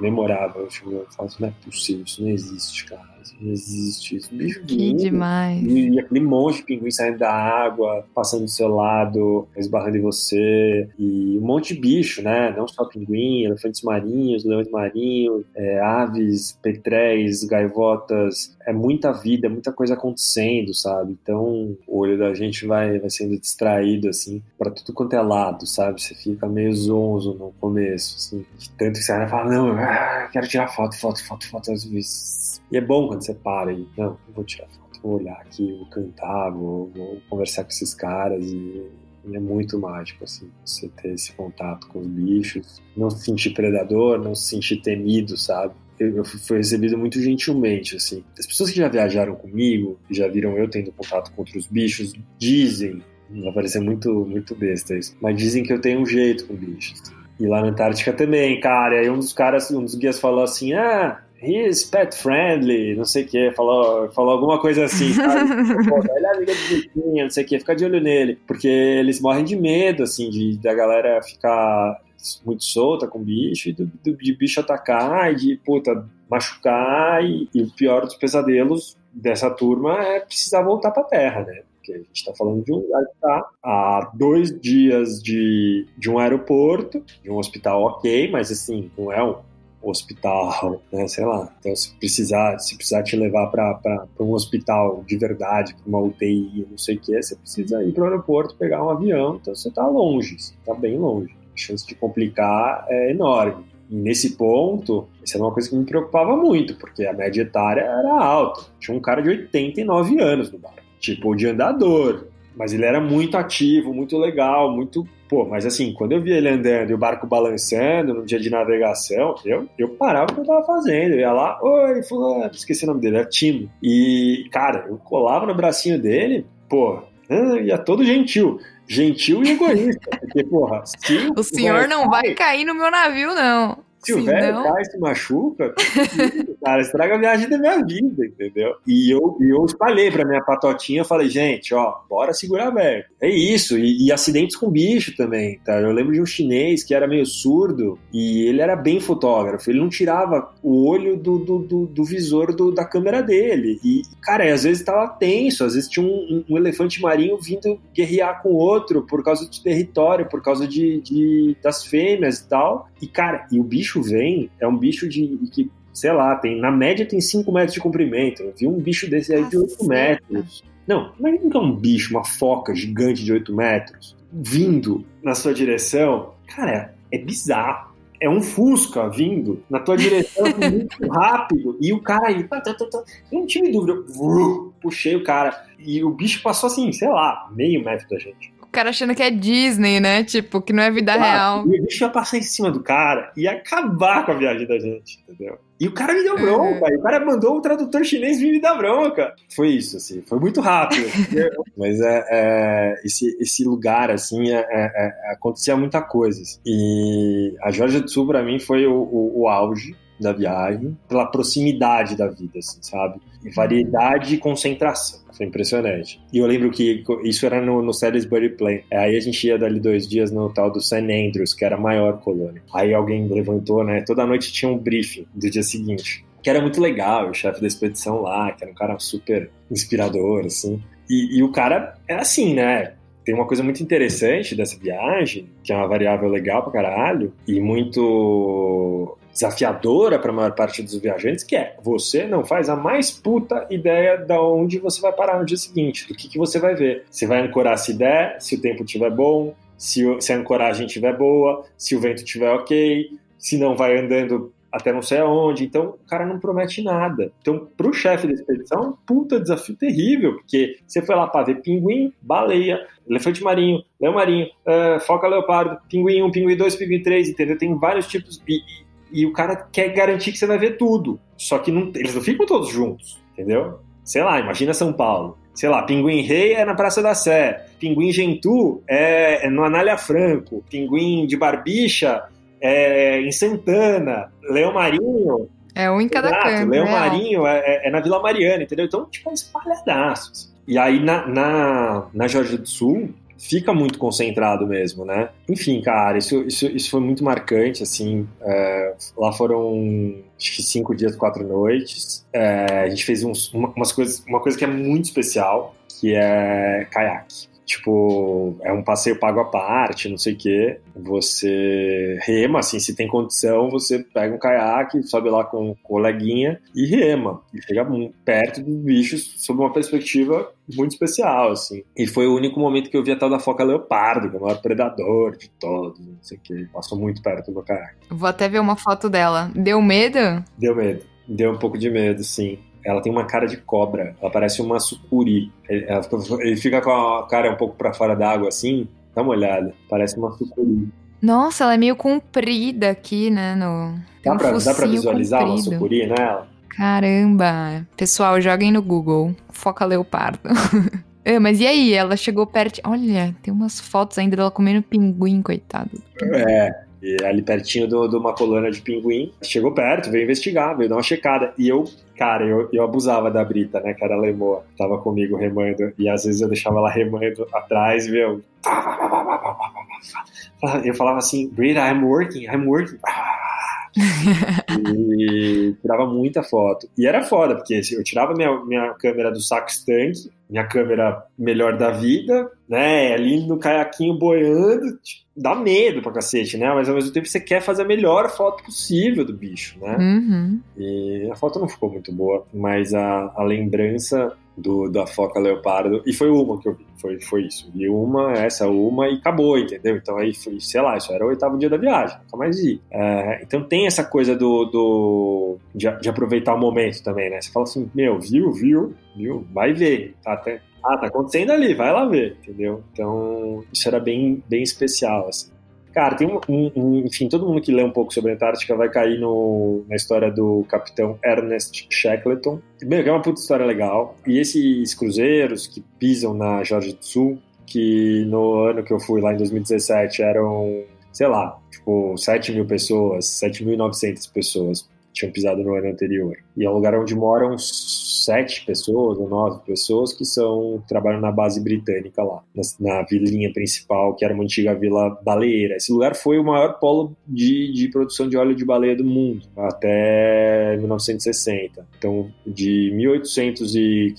[SPEAKER 2] memorável. Eu falo, não é possível, isso não existe, cara não existe isso. Bicho
[SPEAKER 1] que lindo. demais.
[SPEAKER 2] E aquele monte de pinguim saindo da água, passando do seu lado, esbarrando em você. E um monte de bicho, né? Não só pinguim, elefantes marinhos, leões marinhos, é, aves, petréis, gaivotas. É muita vida, muita coisa acontecendo, sabe? Então o olho da gente vai, vai sendo distraído, assim, para tudo quanto é lado, sabe? Você fica meio zonzo no começo, assim. Tanto que você vai falar, não, ah, quero tirar foto, foto, foto, foto. Às vezes. E é bom quando você para e, não, vou tirar foto, vou olhar aqui, vou cantar, vou, vou conversar com esses caras e, é muito mágico, assim, você ter esse contato com os bichos, não se sentir predador, não se sentir temido, sabe? Eu, eu fui recebido muito gentilmente, assim. As pessoas que já viajaram comigo, que já viram eu tendo contato com outros bichos, dizem, vai parecer muito, muito besta isso, mas dizem que eu tenho um jeito com bichos. E lá na Antártica também, cara. E aí um dos caras, um dos guias falou assim: ah, he's pet friendly, não sei o que, falou, falou alguma coisa assim, sabe? Pô, ele é amiga do Vitinho, não sei o que, fica de olho nele, porque eles morrem de medo, assim, de da galera ficar muito solta com bicho e do, do, de bicho atacar e de, puta, machucar e, e o pior dos pesadelos dessa turma é precisar voltar pra terra, né? porque a gente está falando de um lugar que está a dois dias de, de um aeroporto, de um hospital ok, mas assim, não é um hospital, né, sei lá. Então, se precisar, se precisar te levar para um hospital de verdade, para uma UTI, não sei o que, você precisa ir para o aeroporto, pegar um avião, então você está longe, você está bem longe. A chance de complicar é enorme. E nesse ponto, isso era uma coisa que me preocupava muito, porque a média etária era alta. Tinha um cara de 89 anos no bar, tipo de andador, mas ele era muito ativo, muito legal, muito. Pô, mas assim, quando eu vi ele andando e o barco balançando no dia de navegação, eu, eu parava o que eu tava fazendo. Eu ia lá, oi, fulano, esqueci o nome dele, era Timo. E, cara, eu colava no bracinho dele, pô, ia todo gentil. Gentil e egoísta. Porque, porra,
[SPEAKER 1] se o senhor não vai cair no meu navio, não.
[SPEAKER 2] Se o velho cai e se machuca, cara, estraga a viagem da minha vida, entendeu? E eu, eu espalhei pra minha patotinha, falei, gente, ó, bora segurar velho. É isso, e, e, acidentes com bicho também, tá? Eu lembro de um chinês que era meio surdo e ele era bem fotógrafo, ele não tirava o olho do, do, do, do visor do, da câmera dele. E, cara, às vezes tava tenso, às vezes tinha um, um, elefante marinho vindo guerrear com outro por causa de território, por causa de, de das fêmeas e tal. E, cara, e o bicho vem, é um bicho de que sei lá, tem, na média tem 5 metros de comprimento. Eu vi um bicho desse aí de 8 metros. Não, imagina que é um bicho, uma foca gigante de 8 metros, vindo na sua direção. Cara, é bizarro. É um Fusca vindo na tua direção muito rápido. E o cara aí. Tá, tá, tá, não tive dúvida. Eu, puxei o cara. E o bicho passou assim, sei lá, meio metro da gente
[SPEAKER 1] cara achando que é Disney, né? Tipo, que não é vida real.
[SPEAKER 2] E o bicho ia passar em cima do cara e ia acabar com a viagem da gente, entendeu? E o cara me deu bronca, é. e o cara mandou o tradutor chinês vir me dar bronca. Foi isso, assim, foi muito rápido. Mas é, é, esse, esse lugar, assim, é, é, é, acontecia muita coisa. Assim. E a Georgia do Sul, pra mim, foi o, o, o auge da viagem, pela proximidade da vida, assim, sabe? Variedade e concentração. Foi impressionante. E eu lembro que isso era no, no Salisbury Plain. Aí a gente ia dali dois dias no tal do St. Andrews, que era a maior colônia. Aí alguém levantou, né? Toda noite tinha um briefing do dia seguinte. Que era muito legal, o chefe da expedição lá, que era um cara super inspirador, assim. E, e o cara era assim, né? Tem uma coisa muito interessante dessa viagem, que é uma variável legal pra caralho, e muito desafiadora para a maior parte dos viajantes, que é você não faz a mais puta ideia de onde você vai parar no dia seguinte, do que, que você vai ver. Você vai ancorar se der, se o tempo estiver bom, se, se a ancoragem estiver boa, se o vento estiver ok, se não vai andando até não sei aonde. Então, o cara não promete nada. Então, para o chefe da expedição, é um puta desafio terrível, porque você foi lá para ver pinguim, baleia, elefante marinho, leão marinho, uh, foca leopardo, pinguim 1, pinguim 2, pinguim 3, entendeu? Tem vários tipos. E, e o cara quer garantir que você vai ver tudo. Só que não, eles não ficam todos juntos, entendeu? Sei lá, imagina São Paulo. Sei lá, Pinguim Rei é na Praça da Sé, Pinguim Gentu é, é no Anália Franco, Pinguim de Barbicha é em Santana, Leão Marinho.
[SPEAKER 1] É um em cada exato, canto.
[SPEAKER 2] Leão né? Marinho é, é, é, na Vila Mariana, entendeu? Então, tipo, é espalhadaço. Assim. E aí na, na, na Georgia do Sul, fica muito concentrado mesmo, né? Enfim, cara, isso, isso, isso foi muito marcante, assim. É, lá foram acho que cinco dias, quatro noites. É, a gente fez uns, uma, umas coisas, uma coisa que é muito especial, que é caiaque. Tipo, é um passeio pago à parte, não sei o quê. Você rema, assim, se tem condição, você pega um caiaque, sobe lá com um coleguinha e rema. E chega perto dos bichos sob uma perspectiva muito especial, assim. E foi o único momento que eu vi a tal da foca leopardo, que é o maior predador de todos, não sei o quê. Passou muito perto do meu caiaque.
[SPEAKER 1] Vou até ver uma foto dela. Deu medo?
[SPEAKER 2] Deu medo. Deu um pouco de medo, sim ela tem uma cara de cobra. Ela parece uma sucuri. Ele, fica, ele fica com a cara um pouco para fora d'água assim. Dá uma olhada. Parece uma sucuri.
[SPEAKER 1] Nossa, ela é meio comprida aqui, né? No...
[SPEAKER 2] Dá, um pra, dá pra visualizar comprido. uma sucuri nela?
[SPEAKER 1] Caramba! Pessoal, joguem no Google. Foca leopardo. é, mas e aí? Ela chegou perto. Olha, tem umas fotos ainda dela comendo pinguim, coitado.
[SPEAKER 2] É, e ali pertinho de uma colônia de pinguim. Chegou perto, veio investigar, veio dar uma checada. E eu, cara, eu, eu abusava da Brita, né, que era lemoa. Tava comigo remando. E às vezes eu deixava ela remando atrás, meu. Eu falava assim, Brita, I'm working, I'm working. e tirava muita foto. E era foda, porque eu tirava minha, minha câmera do saco tanque, minha câmera melhor da vida, né? Ali no caiaquinho boiando, tipo, dá medo pra cacete, né? Mas ao mesmo tempo você quer fazer a melhor foto possível do bicho, né?
[SPEAKER 1] Uhum.
[SPEAKER 2] E a foto não ficou muito boa, mas a, a lembrança do, da foca leopardo, e foi uma que eu vi, foi, foi isso. Vi uma, essa uma e acabou, entendeu? Então aí foi, sei lá, isso era o oitavo dia da viagem, nunca mais vi. É, então tem essa coisa do, do de, de, aproveitar o momento também, né? Você fala assim, meu, viu, viu, viu, vai ver, tá até. Ah, tá acontecendo ali, vai lá ver, entendeu? Então, isso era bem, bem especial, assim. Cara, tem um, um, Enfim, todo mundo que lê um pouco sobre a Antártica vai cair no, na história do capitão Ernest Shackleton. Bem, que é uma puta história legal. E esses cruzeiros que pisam na Georgia do Sul, que no ano que eu fui lá em 2017 eram sei lá, tipo, 7 mil pessoas, 7.900 pessoas tinham pisado no ano anterior. E é um lugar onde moram sete pessoas ou nove pessoas que são trabalham na base britânica lá, na, na vilinha principal, que era uma antiga vila baleeira. Esse lugar foi o maior polo de, de produção de óleo de baleia do mundo até 1960. Então, de 1800 e,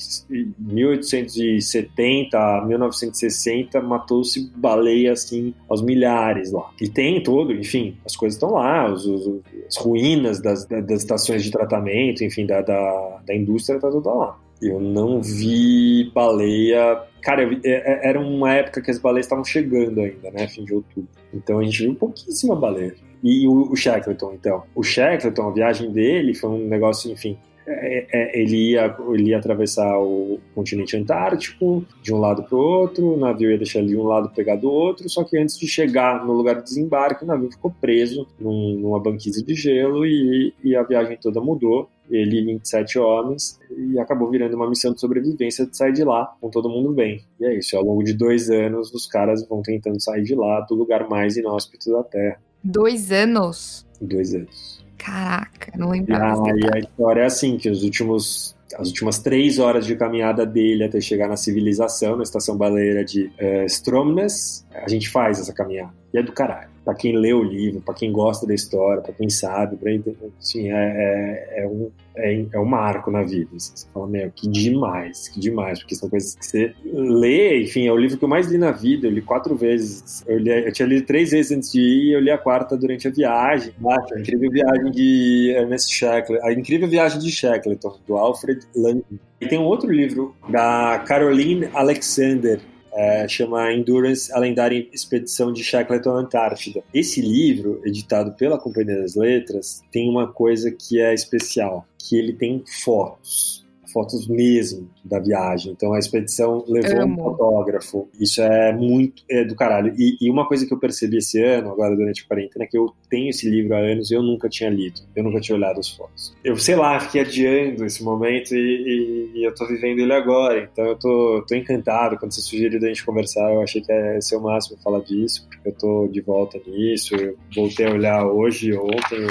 [SPEAKER 2] 1870 a 1960, matou-se baleia assim aos milhares lá. E tem todo, enfim, as coisas estão lá, os, os, as ruínas das, das estações de tratamento, enfim, da, da, da indústria tá toda lá. Eu não vi baleia. Cara, vi, é, é, era uma época que as baleias estavam chegando ainda, né? Fim de outubro. Então a gente viu pouquíssima baleia. E o, o Shackleton, então. O Shackleton, a viagem dele foi um negócio, enfim, ele, ia, ele ia atravessar o continente antártico de um lado para o outro, o navio ia deixar ele de um lado pegar do outro, só que antes de chegar no lugar de desembarque, o navio ficou preso num, numa banquise de gelo e, e a viagem toda mudou. Ele e 27 homens e acabou virando uma missão de sobrevivência de sair de lá com todo mundo bem. E é isso, ao longo de dois anos, os caras vão tentando sair de lá do lugar mais inóspito da Terra.
[SPEAKER 1] Dois anos?
[SPEAKER 2] Dois anos.
[SPEAKER 1] Caraca, não lembrava.
[SPEAKER 2] Ah, e a história é assim, que os últimos as últimas três horas de caminhada dele até chegar na civilização, na estação baleeira de uh, Stromness, a gente faz essa caminhada. E é do caralho para quem lê o livro, para quem gosta da história, para quem sabe, pra, assim, é, é, é, um, é, é um marco na vida. Assim, você fala, meu, que demais, que demais, porque são coisas que você lê, enfim, é o livro que eu mais li na vida, eu li quatro vezes, eu, li, eu tinha lido três vezes antes de ir, eu li a quarta durante a viagem. a incrível viagem de Ernest Shackleton, a incrível viagem de Shackleton, do Alfred Landon. E tem um outro livro da Caroline Alexander, é, chama Endurance, a lendária expedição de Shackleton à Antártida. Esse livro, editado pela Companhia das Letras, tem uma coisa que é especial, que ele tem fotos fotos mesmo da viagem. Então a expedição levou Amo. um fotógrafo. Isso é muito é do caralho. E, e, uma coisa que eu percebi esse ano, agora durante a quarentena, é que eu tenho esse livro há anos e eu nunca tinha lido. Eu nunca tinha olhado as fotos. Eu, sei lá, fiquei adiando esse momento e, e, e eu tô vivendo ele agora. Então eu tô, tô encantado. Quando você sugeriu da gente conversar, eu achei que ia ser o máximo falar disso, porque eu tô de volta nisso. Eu voltei a olhar hoje, ontem,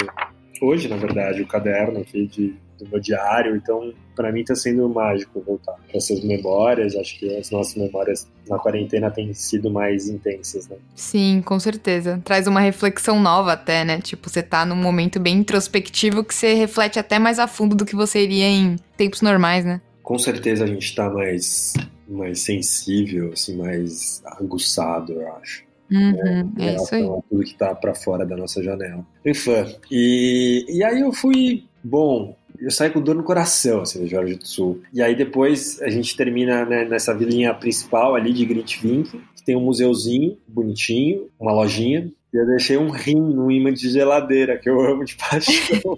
[SPEAKER 2] hoje, na verdade, o caderno aqui de do meu diário. Então, para mim está sendo mágico voltar para essas memórias. Acho que as nossas memórias na quarentena têm sido mais intensas, né?
[SPEAKER 1] Sim, com certeza. Traz uma reflexão nova até, né? Tipo, você tá num momento bem introspectivo que você reflete até mais a fundo do que você iria em tempos normais, né?
[SPEAKER 2] Com certeza a gente está mais mais sensível, assim, mais aguçado, eu acho.
[SPEAKER 1] Uhum, é, é isso aí.
[SPEAKER 2] Tudo que tá para fora da nossa janela. Enfim, e, e aí eu fui, bom, eu saí com dor no coração, assim, do Jorge do Sul. E aí depois a gente termina né, nessa vilinha principal ali de Grintvink, que tem um museuzinho bonitinho, uma lojinha. E eu deixei um rim no imã de geladeira, que eu amo de paixão.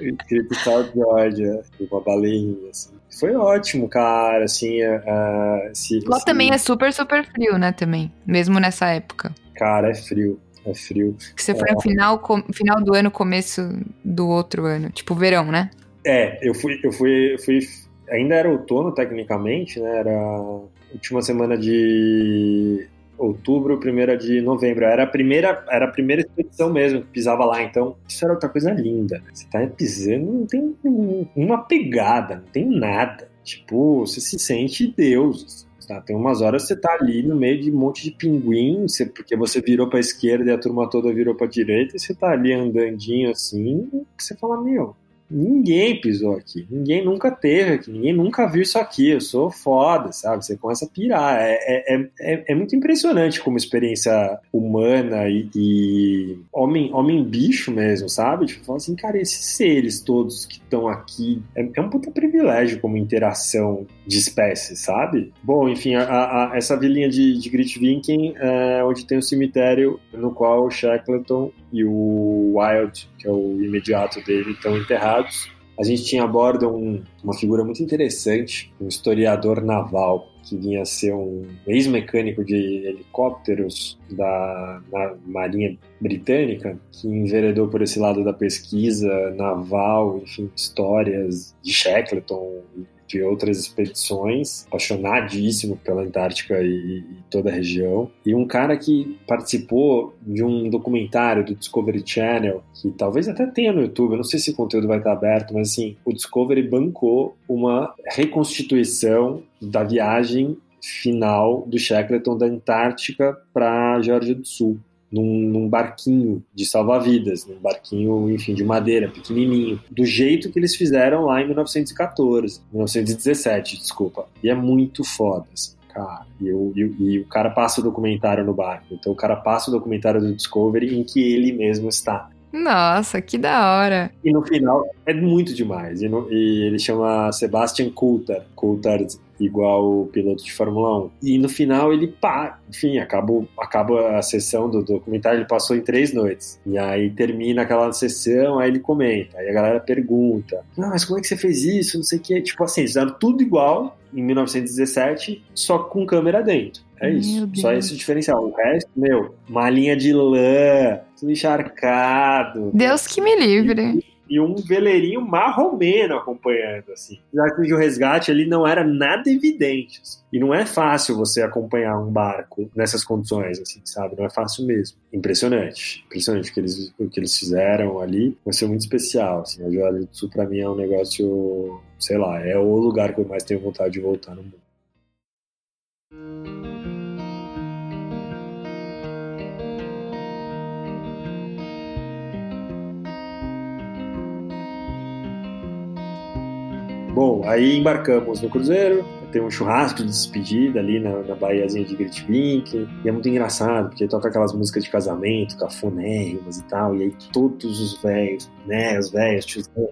[SPEAKER 2] Escrito South Georgia, uma baleinha, assim. Foi ótimo, cara, assim, uh, esse,
[SPEAKER 1] Lá esse... também é super, super frio, né, também, mesmo nessa época.
[SPEAKER 2] Cara, é frio é frio.
[SPEAKER 1] Que você foi no final, final do ano, começo do outro ano, tipo verão, né?
[SPEAKER 2] É, eu fui, eu fui, eu fui, ainda era outono tecnicamente, né? Era última semana de outubro, primeira de novembro. Era a primeira, era a primeira expedição mesmo que pisava lá, então isso era outra coisa linda. Você tá pisando, não tem uma pegada, não tem nada. Tipo, você se sente Deus. Tá? Tem umas horas você tá ali no meio de um monte de pinguim, você, porque você virou pra esquerda e a turma toda virou pra direita, e você tá ali andandinho assim, você fala, meu, Ninguém pisou aqui, ninguém nunca teve aqui, ninguém nunca viu isso aqui. Eu sou foda, sabe? Você começa a pirar. É, é, é, é muito impressionante como experiência humana e, e homem, homem bicho mesmo, sabe? Tipo, fala assim, cara, esses seres todos que estão aqui é, é, um puta privilégio como interação de espécies, sabe? Bom, enfim, a, a, essa vilinha de, de Gritvinken é onde tem um cemitério no qual o Shackleton e o Wild, que é o imediato dele, estão enterrados. A gente tinha a bordo um, uma figura muito interessante, um historiador naval, que vinha a ser um ex-mecânico de helicópteros da Marinha Britânica, que enveredou por esse lado da pesquisa naval, enfim, histórias de Shackleton de outras expedições, apaixonadíssimo pela Antártica e, e, toda a região. E um cara que participou de um documentário do Discovery Channel, que talvez até tenha no YouTube, eu não sei se o conteúdo vai estar aberto, mas assim, o Discovery bancou uma reconstituição da viagem final do Shackleton da Antártica para a Geórgia do Sul num, num barquinho de salva-vidas, num barquinho, enfim, de madeira, pequenininho, do jeito que eles fizeram lá em 1914, 1917, desculpa. E é muito foda, assim, cara. E, eu, e, e, o cara passa o documentário no barco. Então o cara passa o documentário do Discovery em que ele mesmo está.
[SPEAKER 1] Nossa, que da hora.
[SPEAKER 2] E no final é muito demais. E, no, e ele chama Sebastian Coulthard. Coulthard igual o piloto de Fórmula 1. E no final ele pá, enfim, acaba, acaba a sessão do documentário, ele passou em três noites. E aí termina aquela sessão, aí ele comenta, aí a galera pergunta: Não, mas como é que você fez isso? Não sei o que. Tipo assim, eles fizeram tudo igual em 1917, só com câmera dentro. É isso. Só esse diferencial. O resto, meu, uma linha de lã, tudo encharcado.
[SPEAKER 1] Deus que me livre.
[SPEAKER 2] E, e um veleirinho marromeno acompanhando, assim. Já que o resgate ali não era nada evidente. Assim. E não é fácil você acompanhar um barco nessas condições, assim, sabe? Não é fácil mesmo. Impressionante. Impressionante o que eles, o que eles fizeram ali. Vai ser muito especial, assim. A Georgia do Sul, pra mim, é um negócio, sei lá, é o lugar que eu mais tenho vontade de voltar no mundo. Bom, aí embarcamos no cruzeiro, tem um churrasco de despedida ali na, na Baiazinha de Gritvink, e é muito engraçado, porque toca aquelas músicas de casamento, cafonérrimas e tal, e aí todos os velhos, né, os velhos, tiozão,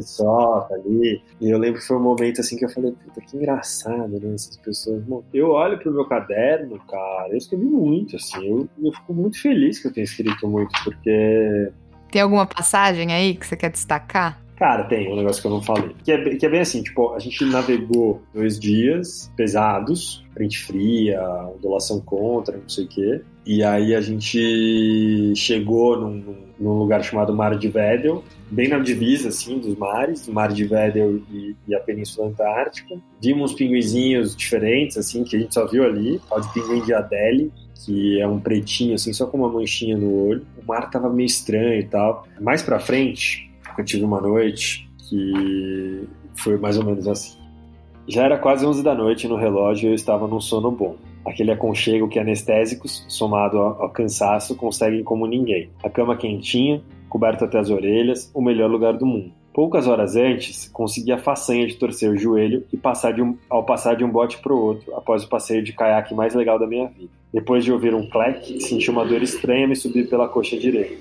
[SPEAKER 2] solta ali. E eu lembro que foi um momento assim que eu falei, puta, que engraçado, né? Essas pessoas. Bom, eu olho pro meu caderno, cara, eu escrevi muito, assim. Eu, eu fico muito feliz que eu tenha escrito muito, porque.
[SPEAKER 1] Tem alguma passagem aí que você quer destacar?
[SPEAKER 2] Cara, tem um negócio que eu não falei. Que é, que é bem assim, tipo, a gente navegou dois dias pesados, frente fria, ondulação contra, não sei o quê. E aí a gente chegou num, num lugar chamado Mar de Vedel, bem na divisa, assim, dos mares, do Mar de Vedel e, e, a Península Antártica. Vimos pinguizinhos diferentes, assim, que a gente só viu ali, tal de pinguim de Adele, que é um pretinho, assim, só com uma manchinha no olho. O mar tava meio estranho e tal. Mais pra frente, eu tive uma noite que foi mais ou menos assim. Já era quase 11 da noite no relógio e eu estava num sono bom. Aquele aconchego que anestésicos, somado ao cansaço, conseguem como ninguém. A cama quentinha, coberta até as orelhas, o melhor lugar do mundo. Poucas horas antes, consegui a façanha de torcer o joelho e passar um, ao passar de um bote para o outro, após o passeio de caiaque mais legal da minha vida. Depois de ouvir um clec, senti uma dor estranha me subir pela coxa direita.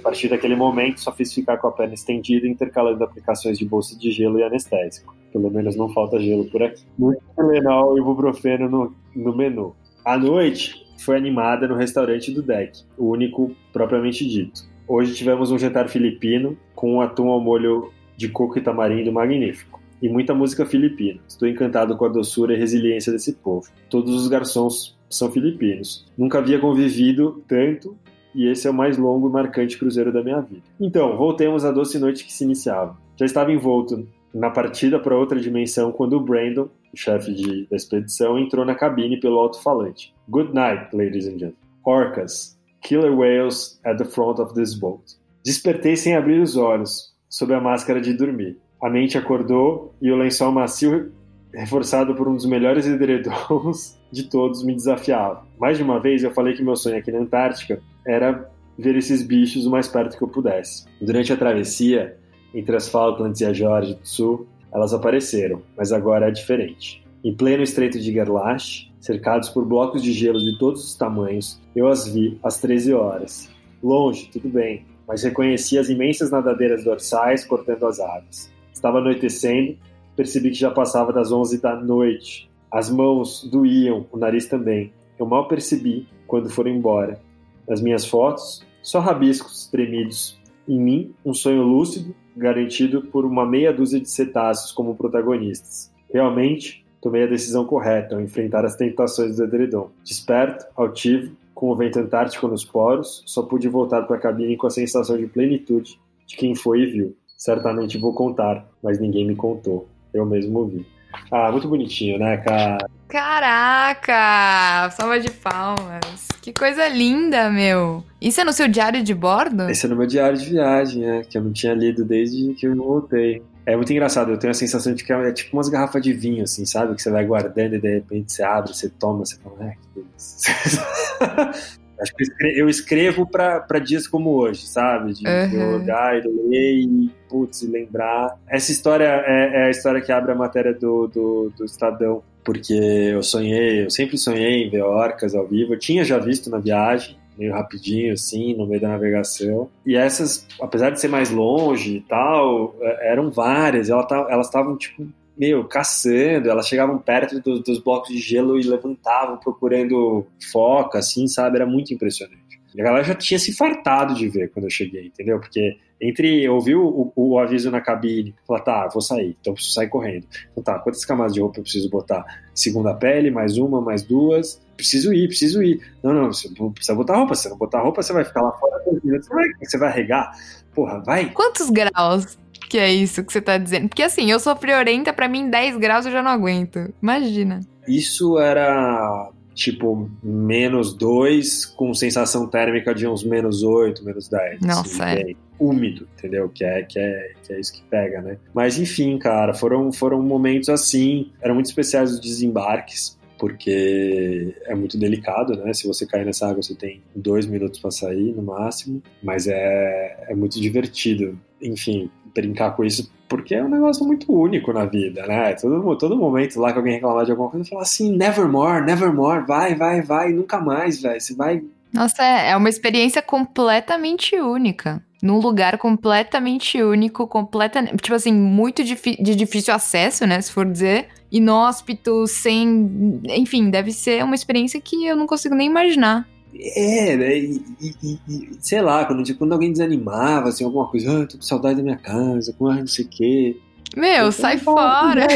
[SPEAKER 2] A partir daquele momento, só fiz ficar com a perna estendida, intercalando aplicações de bolsa de gelo e anestésico. Pelo menos não falta gelo por aqui. Muito Tylenol e ibuprofeno no, no menu. A noite foi animada no restaurante do deck, o único propriamente dito. Hoje tivemos um jantar filipino com um atum ao molho de coco e tamarindo magnífico. E muita música filipina. Estou encantado com a doçura e resiliência desse povo. Todos os garçons são filipinos. Nunca havia convivido tanto e esse é o mais longo e marcante cruzeiro da minha vida. Então, voltemos à doce noite que se iniciava. Já estava envolto na partida para outra dimensão quando o Brandon, o chefe de, da expedição, entrou na cabine pelo alto-falante. Good night, ladies and gentlemen. Orcas, Killer whales at the front of this boat. Despertei sem abrir os olhos, sob a máscara de dormir. A mente acordou e o lençol macio, reforçado por um dos melhores edredons de todos, me desafiava. Mais de uma vez eu falei que meu sonho aqui na Antártica era ver esses bichos o mais perto que eu pudesse. Durante a travessia, entre as Falklands e a Geórgia do Sul, elas apareceram, mas agora é diferente. Em pleno estreito de Gerlach, cercados por blocos de gelo de todos os tamanhos, eu as vi às 13 horas. Longe, tudo bem, mas reconheci as imensas nadadeiras dorsais cortando as águas. Estava anoitecendo, percebi que já passava das 11 da noite. As mãos doíam, o nariz também. Eu mal percebi quando foram embora. Nas minhas fotos, só rabiscos tremidos. Em mim, um sonho lúcido, garantido por uma meia dúzia de cetáceos como protagonistas. Realmente, tomei a decisão correta ao enfrentar as tentações do edredom. Desperto, altivo, com o vento antártico nos poros, só pude voltar para a cabine com a sensação de plenitude de quem foi e viu. Certamente vou contar, mas ninguém me contou. Eu mesmo vi. Ah, muito bonitinho, né, cara?
[SPEAKER 1] Caraca! Salva de palmas. Que coisa linda, meu. Isso é no seu diário de bordo?
[SPEAKER 2] Esse é no meu diário de viagem, né? Que eu não tinha lido desde que eu voltei. É muito engraçado, eu tenho a sensação de que é tipo umas garrafas de vinho, assim, sabe? Que você vai guardando e de repente você abre, você toma, você fala, é, que delícia. Acho que eu escrevo para dias como hoje, sabe? De uhum. olhar e ler e, putz, lembrar. Essa história é, é, a história que abre a matéria do, do, do Estadão, porque eu sonhei, eu sempre sonhei em ver orcas ao vivo. Eu tinha já visto na viagem, meio rapidinho, assim, no meio da navegação. E essas, apesar de ser mais longe e tal, é, eram várias. Elas estavam, tipo, meu, caçando, elas chegavam perto dos, dos blocos de gelo e levantavam procurando foca, assim, sabe? Era muito impressionante. E a galera já tinha se fartado de ver quando eu cheguei, entendeu? Porque entre ouvir o, o, o aviso na cabine, falar, tá, vou sair, então preciso sair correndo. Então tá, quantas camadas de roupa eu preciso botar? Segunda pele, mais uma, mais duas. Preciso ir, preciso ir. Não, não, você precisa botar roupa. Se não botar roupa, você vai ficar lá fora. Você vai, você vai regar. Porra, vai.
[SPEAKER 1] Quantos graus? que é isso que você tá dizendo. Porque assim, eu sou friorenta, para mim 10 graus eu já não aguento. Imagina.
[SPEAKER 2] Isso era tipo menos 2 com sensação térmica de uns menos 8, menos 10.
[SPEAKER 1] Nossa, assim, é.
[SPEAKER 2] Úmido, entendeu? Que é, que, é, que é isso que pega, né? Mas enfim, cara, foram, foram momentos assim, eram muito especiais os desembarques porque é muito delicado, né? Se você cair nessa água, você tem dois minutos para sair no máximo, mas é, é muito divertido. Enfim, brincar com isso, porque é um negócio muito único na vida, né? Todo, todo momento lá que alguém reclamar de alguma coisa, fala assim, nevermore, nevermore, vai, vai, vai, nunca mais, velho. Você vai.
[SPEAKER 1] Nossa, é, é uma experiência completamente única. Num lugar completamente único, completamente. Tipo assim, muito de difícil acesso, né? Se for dizer. Inóspito, sem. Enfim, deve ser uma experiência que eu não consigo nem imaginar.
[SPEAKER 2] É, né? E, e, e, sei lá, quando, tipo, quando alguém desanimava, assim, alguma coisa, ah, tô com saudade da minha casa, com ah, não sei o quê.
[SPEAKER 1] Meu, eu sai fora!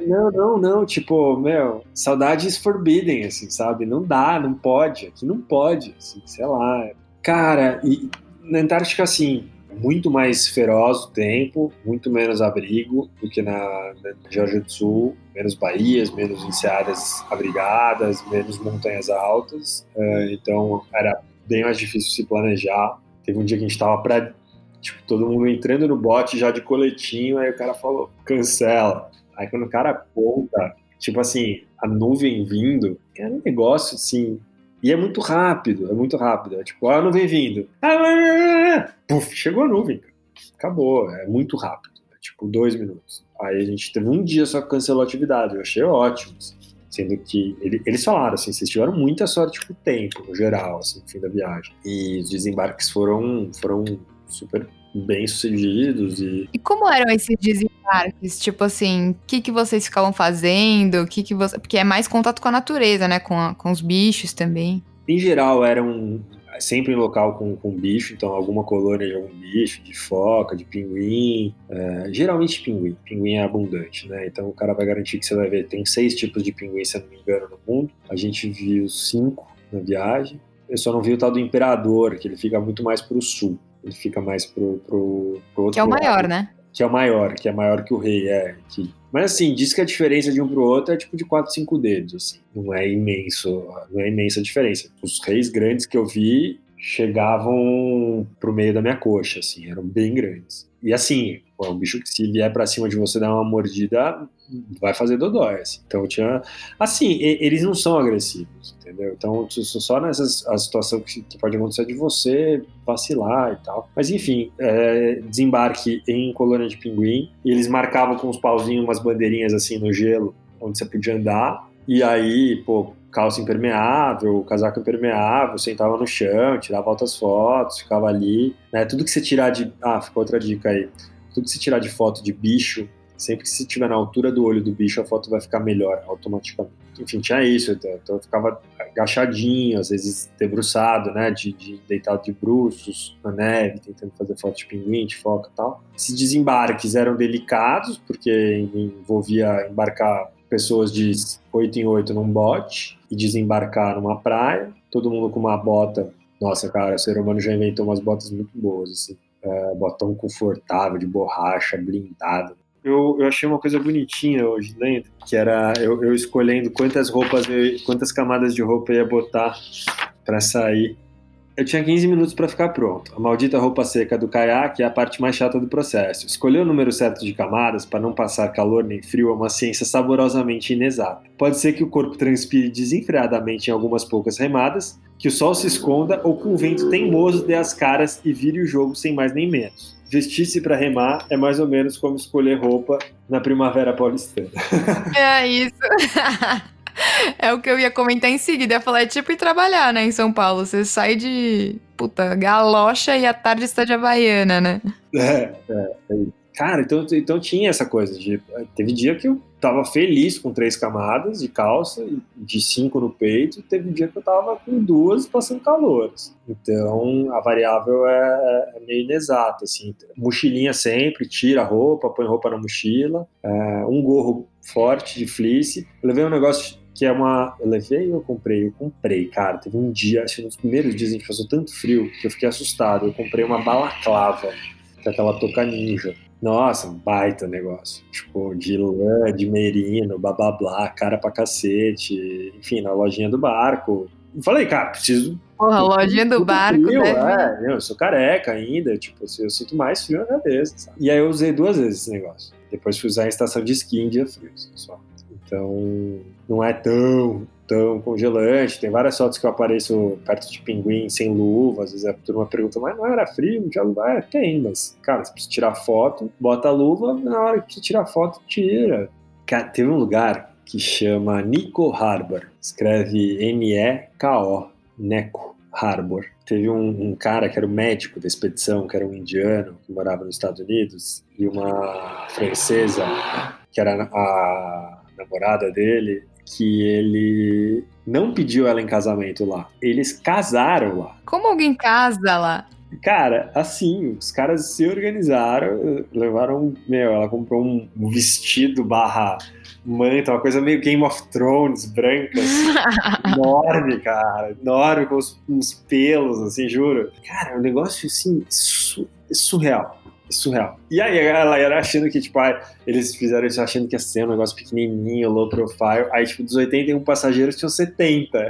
[SPEAKER 2] Não, não, não, tipo, meu, saudades forbidden, assim, sabe? Não dá, não pode, aqui não pode, assim, sei lá. Cara, e na Antártica, assim, muito mais feroz o tempo, muito menos abrigo do que na, na Geórgia do Sul, menos baías, menos enseadas abrigadas, menos montanhas altas, uh, então era bem mais difícil se planejar. Teve um dia que a gente estava para tipo, todo mundo entrando no bote já de coletinho, aí o cara falou, cancela. Aí quando o cara aponta, tipo assim, a nuvem vindo, é um negócio assim, e é muito rápido, é muito rápido. É tipo, ah, a nuvem vindo. Puf, chegou a nuvem. Acabou, é muito rápido. É tipo dois minutos. Aí a gente teve um dia só que cancelou a atividade. Eu achei ótimo. Assim. Sendo que ele, eles falaram assim, vocês tiveram muita sorte com o tempo, no geral, assim, no fim da viagem. E os desembarques foram, foram super bem sucedidos e...
[SPEAKER 1] E como eram esses desembarques? Tipo assim, o que, que vocês ficavam fazendo? O que que você... Porque é mais contato com a natureza, né? Com, a, com os bichos também.
[SPEAKER 2] Em geral, eram sempre em local com, com bicho, então alguma colônia de algum bicho, de foca, de pinguim, é, geralmente pinguim, pinguim é abundante, né? Então o cara vai garantir que você vai ver, tem seis tipos de pinguim, se eu não me engano, no mundo. A gente viu cinco na viagem. Eu só não vi o tal do imperador, que ele fica muito mais para o sul. Ele fica mais pro, pro, pro outro
[SPEAKER 1] Que é o
[SPEAKER 2] lado,
[SPEAKER 1] maior, né?
[SPEAKER 2] Que é o maior, que é maior que o rei, é. Que... Mas assim, diz que a diferença de um pro outro é tipo de 4, 5 dedos, assim. Não é imenso, não é imensa a diferença. Os reis grandes que eu vi chegavam pro meio da minha coxa, assim, eram bem grandes. E assim, é um bicho que se vier para cima de você dar uma mordida, vai fazer dodói. Assim. Então tinha. Assim, eles não são agressivos, entendeu? Então, só nessa a situação que, que, pode acontecer de você vacilar e tal. Mas enfim, é, desembarque em colônia de pinguim. E eles marcavam com os pauzinhos umas bandeirinhas assim no gelo, onde você podia andar. E aí, pô, calça impermeável, casaco impermeável, sentava no chão, tirava altas fotos, ficava ali. Né? Tudo que você tirar de. Ah, ficou outra dica aí. Tudo que você tirar de foto de bicho, sempre que você estiver na altura do olho do bicho, a foto vai ficar melhor automaticamente. Enfim, tinha isso, então, então eu ficava agachadinho, às vezes debruçado, né, de, de deitado de bruços na neve, tentando fazer foto de pinguim, de foca e tal. Esses desembarques eram delicados, porque envolvia embarcar pessoas de 8 em 8 num bote e desembarcar numa praia, todo mundo com uma bota. Nossa, cara, o ser humano já inventou umas botas muito boas, assim. É, botão confortável, de borracha, blindado. Eu, eu achei uma coisa bonitinha hoje, lendo, que era eu, eu escolhendo quantas roupas, eu, quantas camadas de roupa eu ia botar para sair. Eu tinha 15 minutos para ficar pronto. A maldita roupa seca do caiaque é a parte mais chata do processo. Escolher o número certo de camadas para não passar calor nem frio é uma ciência saborosamente inexata. Pode ser que o corpo transpire desenfreadamente em algumas poucas remadas, que o sol se esconda ou que um vento teimoso dê as caras e vire o jogo sem mais nem menos. Vestir-se para remar é mais ou menos como escolher roupa na primavera paulistana.
[SPEAKER 1] É isso. É o que eu ia comentar em seguida. Eu ia falar, é tipo ir trabalhar, né, em São Paulo. Você sai de, puta, galocha e à tarde está de Havaiana, né?
[SPEAKER 2] É, é, é Cara, então, então tinha essa coisa de. Teve dia que eu tava feliz com três camadas de calça, de cinco no peito, teve dia que eu tava com duas passando calor. Então a variável é, é meio inexata. Assim. Mochilinha sempre, tira a roupa, põe roupa na mochila, é, um gorro forte de fleece. Eu levei um negócio que é uma. Eu levei eu comprei? Eu comprei, cara. Teve um dia, acho que nos primeiros dias a gente passou tanto frio que eu fiquei assustado. Eu comprei uma balaclava, que é aquela toca ninja. Nossa, um baita negócio. Tipo, de lã, de merino, blá blá blá, cara pra cacete. Enfim, na lojinha do barco. Eu falei, cara, preciso.
[SPEAKER 1] Porra, a lojinha do barco.
[SPEAKER 2] Frio,
[SPEAKER 1] deve...
[SPEAKER 2] é, eu sou careca ainda, tipo, eu sinto mais frio na cabeça. Sabe? E aí eu usei duas vezes esse negócio. Depois fui usar em estação de esqui em dia frio, só. Então, não é tão, congelante. Tem várias fotos que eu apareço perto de pinguim sem luva. Às vezes a turma pergunta, mas não era frio? Não tinha luva? É, tem, mas, cara, você precisa tirar foto, bota a luva, na hora que você tirar foto, tira. Cara, teve um lugar que chama Nico Harbor. Escreve N-E-K-O, Neco Harbor. Teve um, um, cara que era o médico da expedição, que era um indiano, que morava nos Estados Unidos, e uma francesa, que era a namorada dele, que ele não pediu ela em casamento lá. Eles casaram lá.
[SPEAKER 1] Como alguém casa lá?
[SPEAKER 2] Cara, assim, os caras se organizaram, levaram, meu, ela comprou um vestido barra manta, uma coisa meio Game of Thrones, brancas, enorme, cara, enorme, com uns, uns, pelos, assim, juro. Cara, é um negócio, assim, surreal surreal. E aí a galera achando que, tipo, ah, eles fizeram isso achando que ia ser um negócio pequenininho, low profile. Aí, tipo, dos 81 passageiros tinham 70.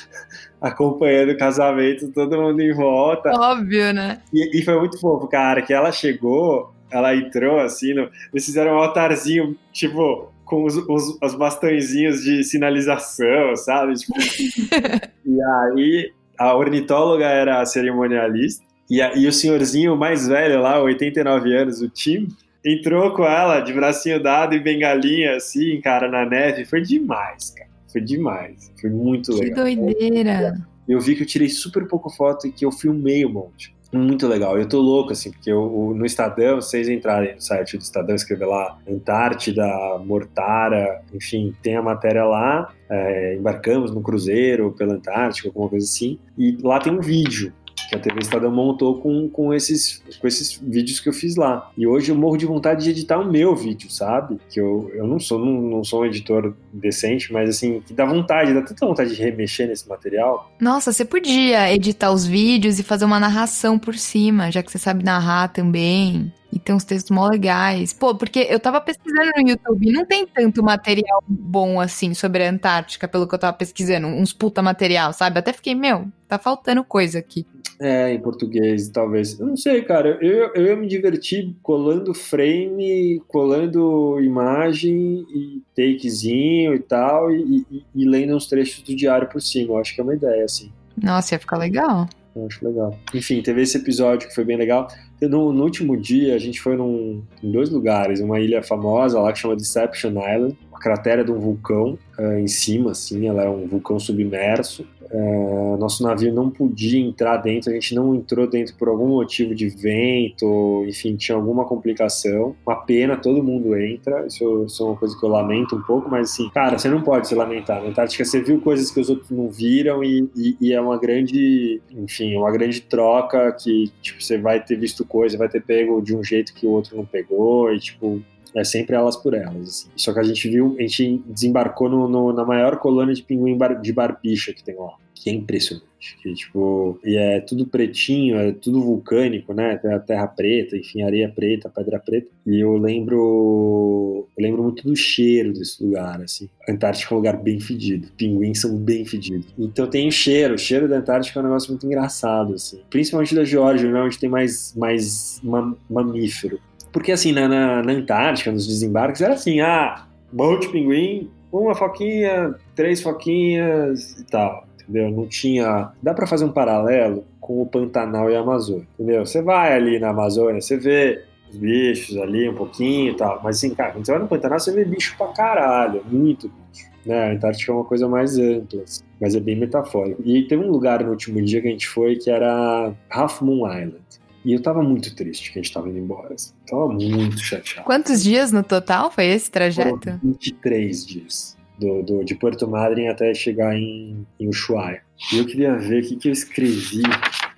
[SPEAKER 2] Acompanhando o casamento, todo mundo em volta.
[SPEAKER 1] Óbvio, né?
[SPEAKER 2] E, e foi muito fofo, cara, que ela chegou, ela entrou assim, no, eles fizeram um altarzinho, tipo, com os, os, os bastõezinhos de sinalização, sabe? Tipo, e aí a ornitóloga era a cerimonialista e, a, e o senhorzinho mais velho lá, 89 anos, o Tim, entrou com ela de bracinho dado e bengalinha, assim, cara, na neve. Foi demais, cara. Foi demais. Foi muito
[SPEAKER 1] que
[SPEAKER 2] legal.
[SPEAKER 1] Que doideira.
[SPEAKER 2] Eu vi que eu tirei super pouco foto e que eu filmei um monte. Muito legal. Eu tô louco, assim, porque eu, no Estadão, vocês entrarem no site do Estadão, escrever lá Antártida, Mortara, enfim, tem a matéria lá. É, embarcamos no cruzeiro pela Antártica, alguma coisa assim. E lá tem um vídeo que a TV Estadão montou com, com, esses, com esses vídeos que eu fiz lá. E hoje eu morro de vontade de editar o meu vídeo, sabe? Que eu, eu não sou não, não sou um editor decente, mas assim, que dá vontade, dá tanta vontade de remexer nesse material.
[SPEAKER 1] Nossa, você podia editar os vídeos e fazer uma narração por cima, já que você sabe narrar também. E tem uns textos mó legais. Pô, porque eu tava pesquisando no YouTube, não tem tanto material bom assim sobre a Antártica, pelo que eu tava pesquisando. Uns puta material, sabe? Até fiquei, meu, tá faltando coisa aqui.
[SPEAKER 2] É, em português, talvez. Eu não sei, cara. Eu, eu ia me divertir colando frame, colando imagem e takezinho e tal, e, e, e lendo uns trechos do diário por cima. Eu acho que é uma ideia, assim.
[SPEAKER 1] Nossa, ia ficar legal.
[SPEAKER 2] Eu acho legal. Enfim, teve esse episódio que foi bem legal. No, no último dia, a gente foi num, em dois lugares. Uma ilha famosa lá que chama Deception Island, uma cratera de um vulcão uh, em cima, assim, ela é um vulcão submerso. Uh, nosso navio não podia entrar dentro, a gente não entrou dentro por algum motivo de vento, enfim, tinha alguma complicação. Uma pena, todo mundo entra, isso, isso é uma coisa que eu lamento um pouco, mas assim, cara, você não pode se lamentar. Na Antártica você viu coisas que os outros não viram e, e, e é uma grande, enfim, uma grande troca que, tipo, você vai ter visto coisa, vai ter pego de um jeito que o outro não pegou e, tipo, é sempre elas por elas. Assim. Só que a gente viu, a gente desembarcou no, no, na maior colônia de pinguim bar, de barbicha que tem lá. que é impressionante. Que, tipo, e é tudo pretinho, é tudo vulcânico, né? Tem a terra preta, enfim, areia preta, pedra preta. E eu lembro. Eu lembro muito do cheiro desse lugar, assim. A Antártica é um lugar bem fedido. Pinguins são bem fedidos. Então tem o cheiro. O cheiro da Antártica é um negócio muito engraçado, assim. Principalmente da Geórgia, né? Onde tem mais, mais mam mamífero. Porque assim, na, na, na Antártica, nos desembarques, era assim, ah, monte de pinguim, uma foquinha, três foquinhas e tal entendeu? Não tinha. Dá para fazer um paralelo com o Pantanal e a Amazônia, entendeu? Você vai ali na Amazônia, você vê os bichos ali um pouquinho e tal, mas assim, cara, quando você vai no Pantanal, você vê bicho pra caralho, muito bicho. Né? A Antártica é uma coisa mais ampla, assim, mas é bem metafórico. E teve um lugar no último dia que a gente foi que era Half Moon Island. E eu tava muito triste que a gente tava indo embora. Assim. Tava muito chateado.
[SPEAKER 1] Quantos dias no total foi esse trajeto? Foram
[SPEAKER 2] 23 dias do, do, de Porto Madryn até chegar em, em Ushuaia. E eu queria ver o que, que eu escrevi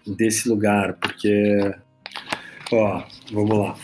[SPEAKER 2] desse lugar, porque. Ó, vamos lá.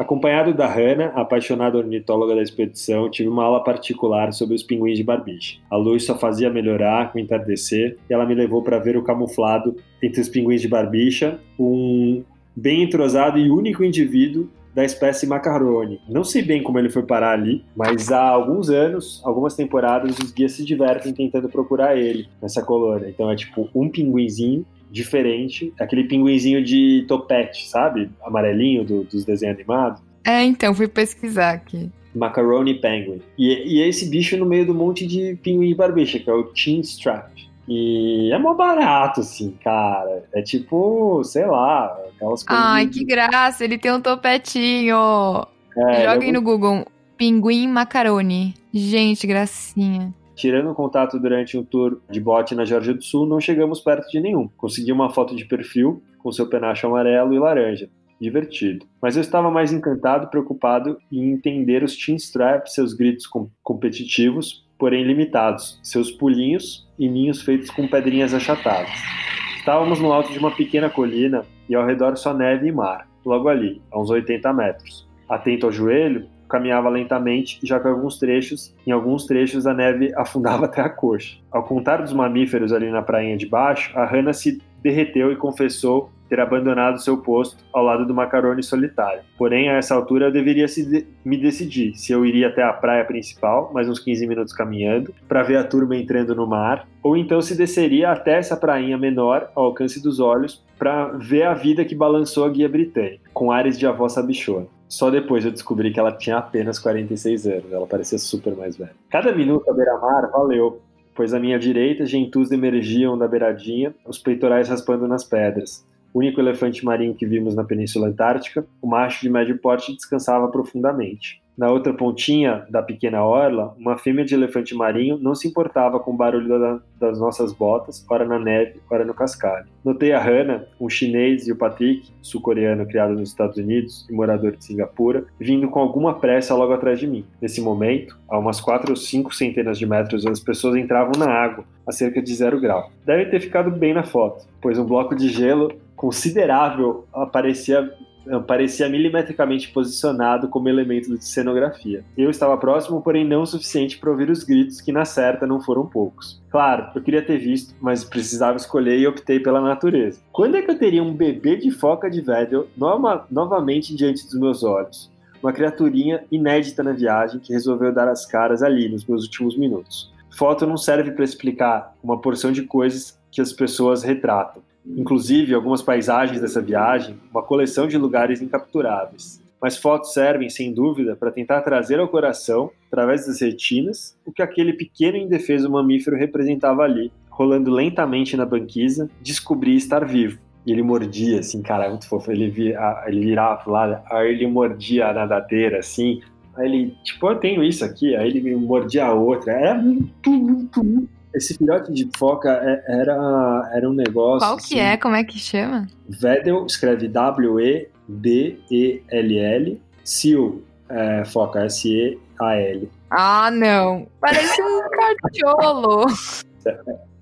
[SPEAKER 2] Acompanhado da Hannah, apaixonada ornitóloga da expedição, tive uma aula particular sobre os pinguins de barbicha. A luz só fazia melhorar com o entardecer e ela me levou para ver o camuflado entre os pinguins de barbicha, um bem entrosado e único indivíduo da espécie macaroni. Não sei bem como ele foi parar ali, mas há alguns anos, algumas temporadas, os guias se divertem tentando procurar ele nessa colônia. Então é tipo um pinguinzinho diferente, aquele pinguinzinho de topete, sabe? Amarelinho do, dos desenhos animados.
[SPEAKER 1] É, então, fui pesquisar aqui.
[SPEAKER 2] Macaroni Penguin. E, e é esse bicho no meio do monte de pinguim barbicha, que é o Chin Strap. E é mó barato, assim, cara. É tipo, sei lá, aquelas
[SPEAKER 1] coisas. Ai, que graça, ele tem um topetinho. É, Joguem é no Google. Pinguim macaroni. Gente, gracinha.
[SPEAKER 2] Tirando o contato durante um tour de bote na Geórgia do Sul, não chegamos perto de nenhum. Consegui uma foto de perfil com seu penacho amarelo e laranja. Divertido. Mas eu estava mais encantado, preocupado em entender os chin straps, seus gritos com competitivos, porém limitados, seus pulinhos e ninhos feitos com pedrinhas achatadas. Estávamos no alto de uma pequena colina e ao redor só neve e mar, logo ali, a uns 80 metros. Atento ao joelho, caminhava lentamente, já que alguns trechos, em alguns trechos a neve afundava até a coxa. Ao contar dos mamíferos ali na prainha de baixo, a Hannah se derreteu e confessou ter abandonado seu posto ao lado do Macaroni solitário. Porém, a essa altura eu deveria de me decidir se eu iria até a praia principal, mais uns 15 minutos caminhando, para ver a turma entrando no mar, ou então se desceria até essa prainha menor, ao alcance dos olhos, para ver a vida que balançou a guia britânica, com ares de avó sabichona. Só depois eu descobri que ela tinha apenas 46 anos, ela parecia super mais velha. Cada minuto à beira-mar valeu, pois à minha direita gentus emergiam da beiradinha, os peitorais raspando nas pedras único elefante marinho que vimos na Península Antártica, o macho de médio porte descansava profundamente. Na outra pontinha da pequena orla, uma fêmea de elefante marinho não se importava com o barulho da, das nossas botas, ora na neve, ora no cascalho. Notei a Hannah, um chinês, e o Patrick, sul-coreano criado nos Estados Unidos e morador de Singapura, vindo com alguma pressa logo atrás de mim. Nesse momento, a umas quatro ou cinco centenas de metros, as pessoas entravam na água, a cerca de zero grau. Devem ter ficado bem na foto, pois um bloco de gelo considerável aparecia parecia milimetricamente posicionado como elemento de cenografia. Eu estava próximo, porém não o suficiente para ouvir os gritos que na certa não foram poucos. Claro, eu queria ter visto, mas precisava escolher e optei pela natureza. Quando é que eu teria um bebê de foca de Vedel nova, novamente diante dos meus olhos? Uma criaturinha inédita na viagem que resolveu dar as caras ali nos meus últimos minutos. Foto não serve para explicar uma porção de coisas que as pessoas retratam inclusive algumas paisagens dessa viagem, uma coleção de lugares incapturáveis. Mas fotos servem, sem dúvida, para tentar trazer ao coração, através das retinas, o que aquele pequeno e indefeso mamífero representava ali, rolando lentamente na banquisa, descobri estar vivo. E ele mordia, assim, cara, é muito fofo. Ele, vira, ele virava lado, aí ele mordia a nadadeira, assim. Aí ele, tipo, eu tenho isso aqui, aí ele mordia a outra. Era muito, muito, muito esse filhote de foca é, era, era um negócio.
[SPEAKER 1] Qual que assim, é? Como é que chama?
[SPEAKER 2] Vedel escreve W-E-D-E-L-L. Seal, é, foca, S-E-A-L.
[SPEAKER 1] Ah, não. Parece um cachorro.
[SPEAKER 2] É,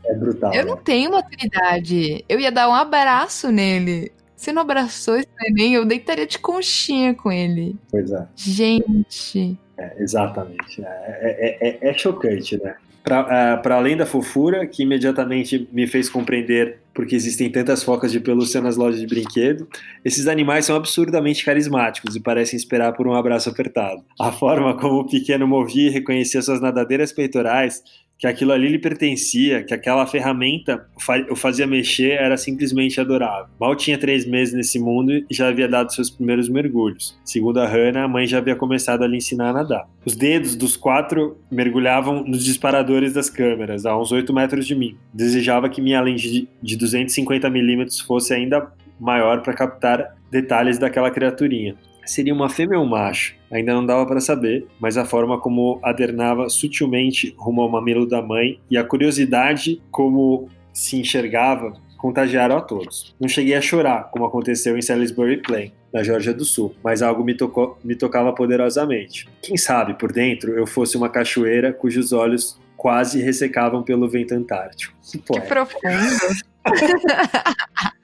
[SPEAKER 2] é, brutal.
[SPEAKER 1] Eu
[SPEAKER 2] né?
[SPEAKER 1] não tenho maturidade. Eu ia dar um abraço nele. Você não abraçou esse neném, eu deitaria de conchinha com ele.
[SPEAKER 2] Pois é.
[SPEAKER 1] Gente.
[SPEAKER 2] É, exatamente. É, é, é, é chocante, né? Para uh, além da fofura, que imediatamente me fez compreender porque existem tantas focas de pelúcia nas lojas de brinquedo, esses animais são absurdamente carismáticos e parecem esperar por um abraço apertado. A forma como o pequeno movia e reconhecia suas nadadeiras peitorais que aquilo ali lhe pertencia, que aquela ferramenta o fazia mexer, era simplesmente adorável. Mal tinha três meses nesse mundo e já havia dado seus primeiros mergulhos. Segundo a Hannah, a mãe já havia começado a lhe ensinar a nadar. Os dedos dos quatro mergulhavam nos disparadores das câmeras, a uns 8 metros de mim. Desejava que minha lente de 250 milímetros fosse ainda maior para captar detalhes daquela criaturinha seria uma fêmea ou um macho. Ainda não dava para saber, mas a forma como adernava sutilmente rumo ao mamilo da mãe e a curiosidade como se enxergava contagiaram a todos. Não cheguei a chorar, como aconteceu em Salisbury Plain, na Geórgia do Sul, mas algo me, tocou, me tocava poderosamente. Quem sabe, por dentro, eu fosse uma cachoeira cujos olhos quase ressecavam pelo vento antártico.
[SPEAKER 1] Que, que profundo!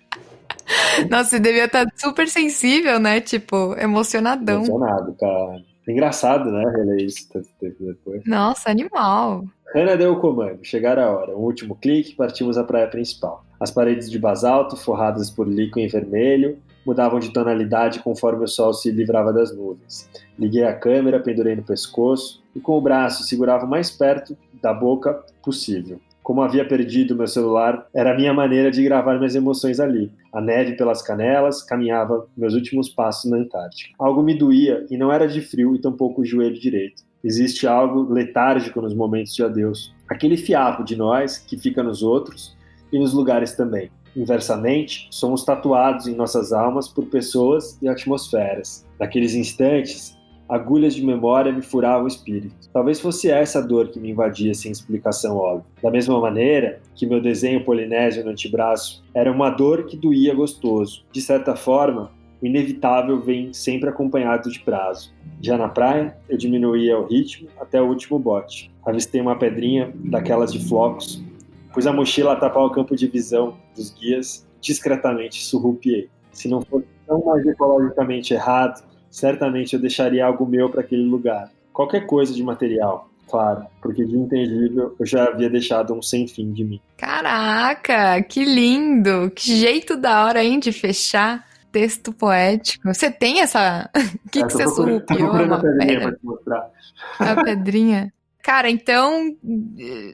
[SPEAKER 1] Nossa, você devia estar super sensível, né? Tipo, emocionadão.
[SPEAKER 2] Emocionado, cara. Engraçado, né? Reler isso tanto tempo depois.
[SPEAKER 1] Nossa, animal.
[SPEAKER 2] Hannah deu o comando. Chegar a hora. Um último clique, partimos à praia principal. As paredes de basalto, forradas por líquido em vermelho, mudavam de tonalidade conforme o sol se livrava das nuvens. Liguei a câmera, pendurei no pescoço e com o braço segurava o mais perto da boca possível. Como havia perdido meu celular, era a minha maneira de gravar minhas emoções ali. A neve pelas canelas, caminhava meus últimos passos na Antártica. Algo me doía e não era de frio e tampouco o joelho direito. Existe algo letárgico nos momentos de adeus. Aquele fiapo de nós que fica nos outros e nos lugares também. Inversamente, somos tatuados em nossas almas por pessoas e atmosferas. Naqueles instantes, agulhas de memória me furavam o espírito. Talvez fosse essa dor que me invadia sem explicação óbvia. Da mesma maneira que meu desenho polinésio no antebraço era uma dor que doía gostoso. De certa forma, o inevitável vem sempre acompanhado de prazo. Já na praia, eu diminuía o ritmo até o último bote. Avistei uma pedrinha daquelas de flocos, pus a mochila a tapar o campo de visão dos guias, discretamente surrupiei. Se não fosse tão mais ecologicamente errado, certamente eu deixaria algo meu para aquele lugar. Qualquer coisa de material, claro, porque de intangível eu já havia deixado um sem fim de mim.
[SPEAKER 1] Caraca, que lindo! Que jeito da hora, hein, de fechar texto poético. Você tem essa. O que, é, que você surrupiou?
[SPEAKER 2] Uma pedrinha pra te mostrar.
[SPEAKER 1] A pedrinha. Cara, então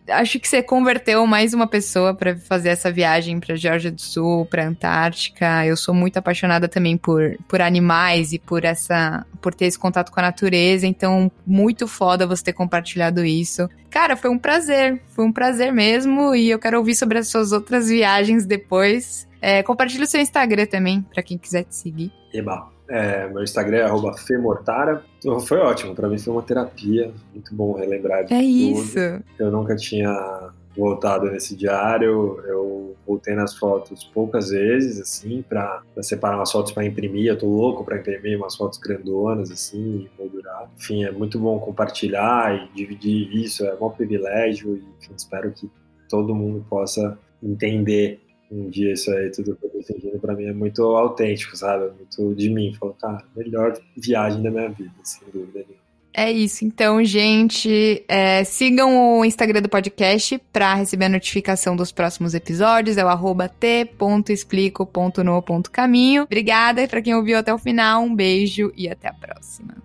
[SPEAKER 1] acho que você converteu mais uma pessoa para fazer essa viagem para Geórgia do Sul, para Antártica. Eu sou muito apaixonada também por, por animais e por essa por ter esse contato com a natureza, então muito foda você ter compartilhado isso. Cara, foi um prazer, foi um prazer mesmo e eu quero ouvir sobre as suas outras viagens depois. É, compartilha o seu Instagram também, para quem quiser te seguir.
[SPEAKER 2] Eba. É, meu Instagram é femortara. Foi ótimo, para mim foi uma terapia. Muito bom relembrar de
[SPEAKER 1] é
[SPEAKER 2] tudo.
[SPEAKER 1] isso.
[SPEAKER 2] Eu nunca tinha voltado nesse diário. Eu voltei nas fotos poucas vezes, assim, para separar umas fotos para imprimir. Eu tô louco para imprimir umas fotos grandonas, assim, e moldurar. Enfim, é muito bom compartilhar e dividir isso. É um privilégio e enfim, espero que todo mundo possa entender um dia isso aí, tudo que eu tô sentindo pra mim é muito autêntico, sabe? É muito de mim. Falo, cara, melhor viagem da minha vida, sem dúvida nenhuma.
[SPEAKER 1] É isso. Então, gente, é, sigam o Instagram do podcast para receber a notificação dos próximos episódios. É o arroba t.explico.no.caminho. Obrigada para quem ouviu até o final. Um beijo e até a próxima.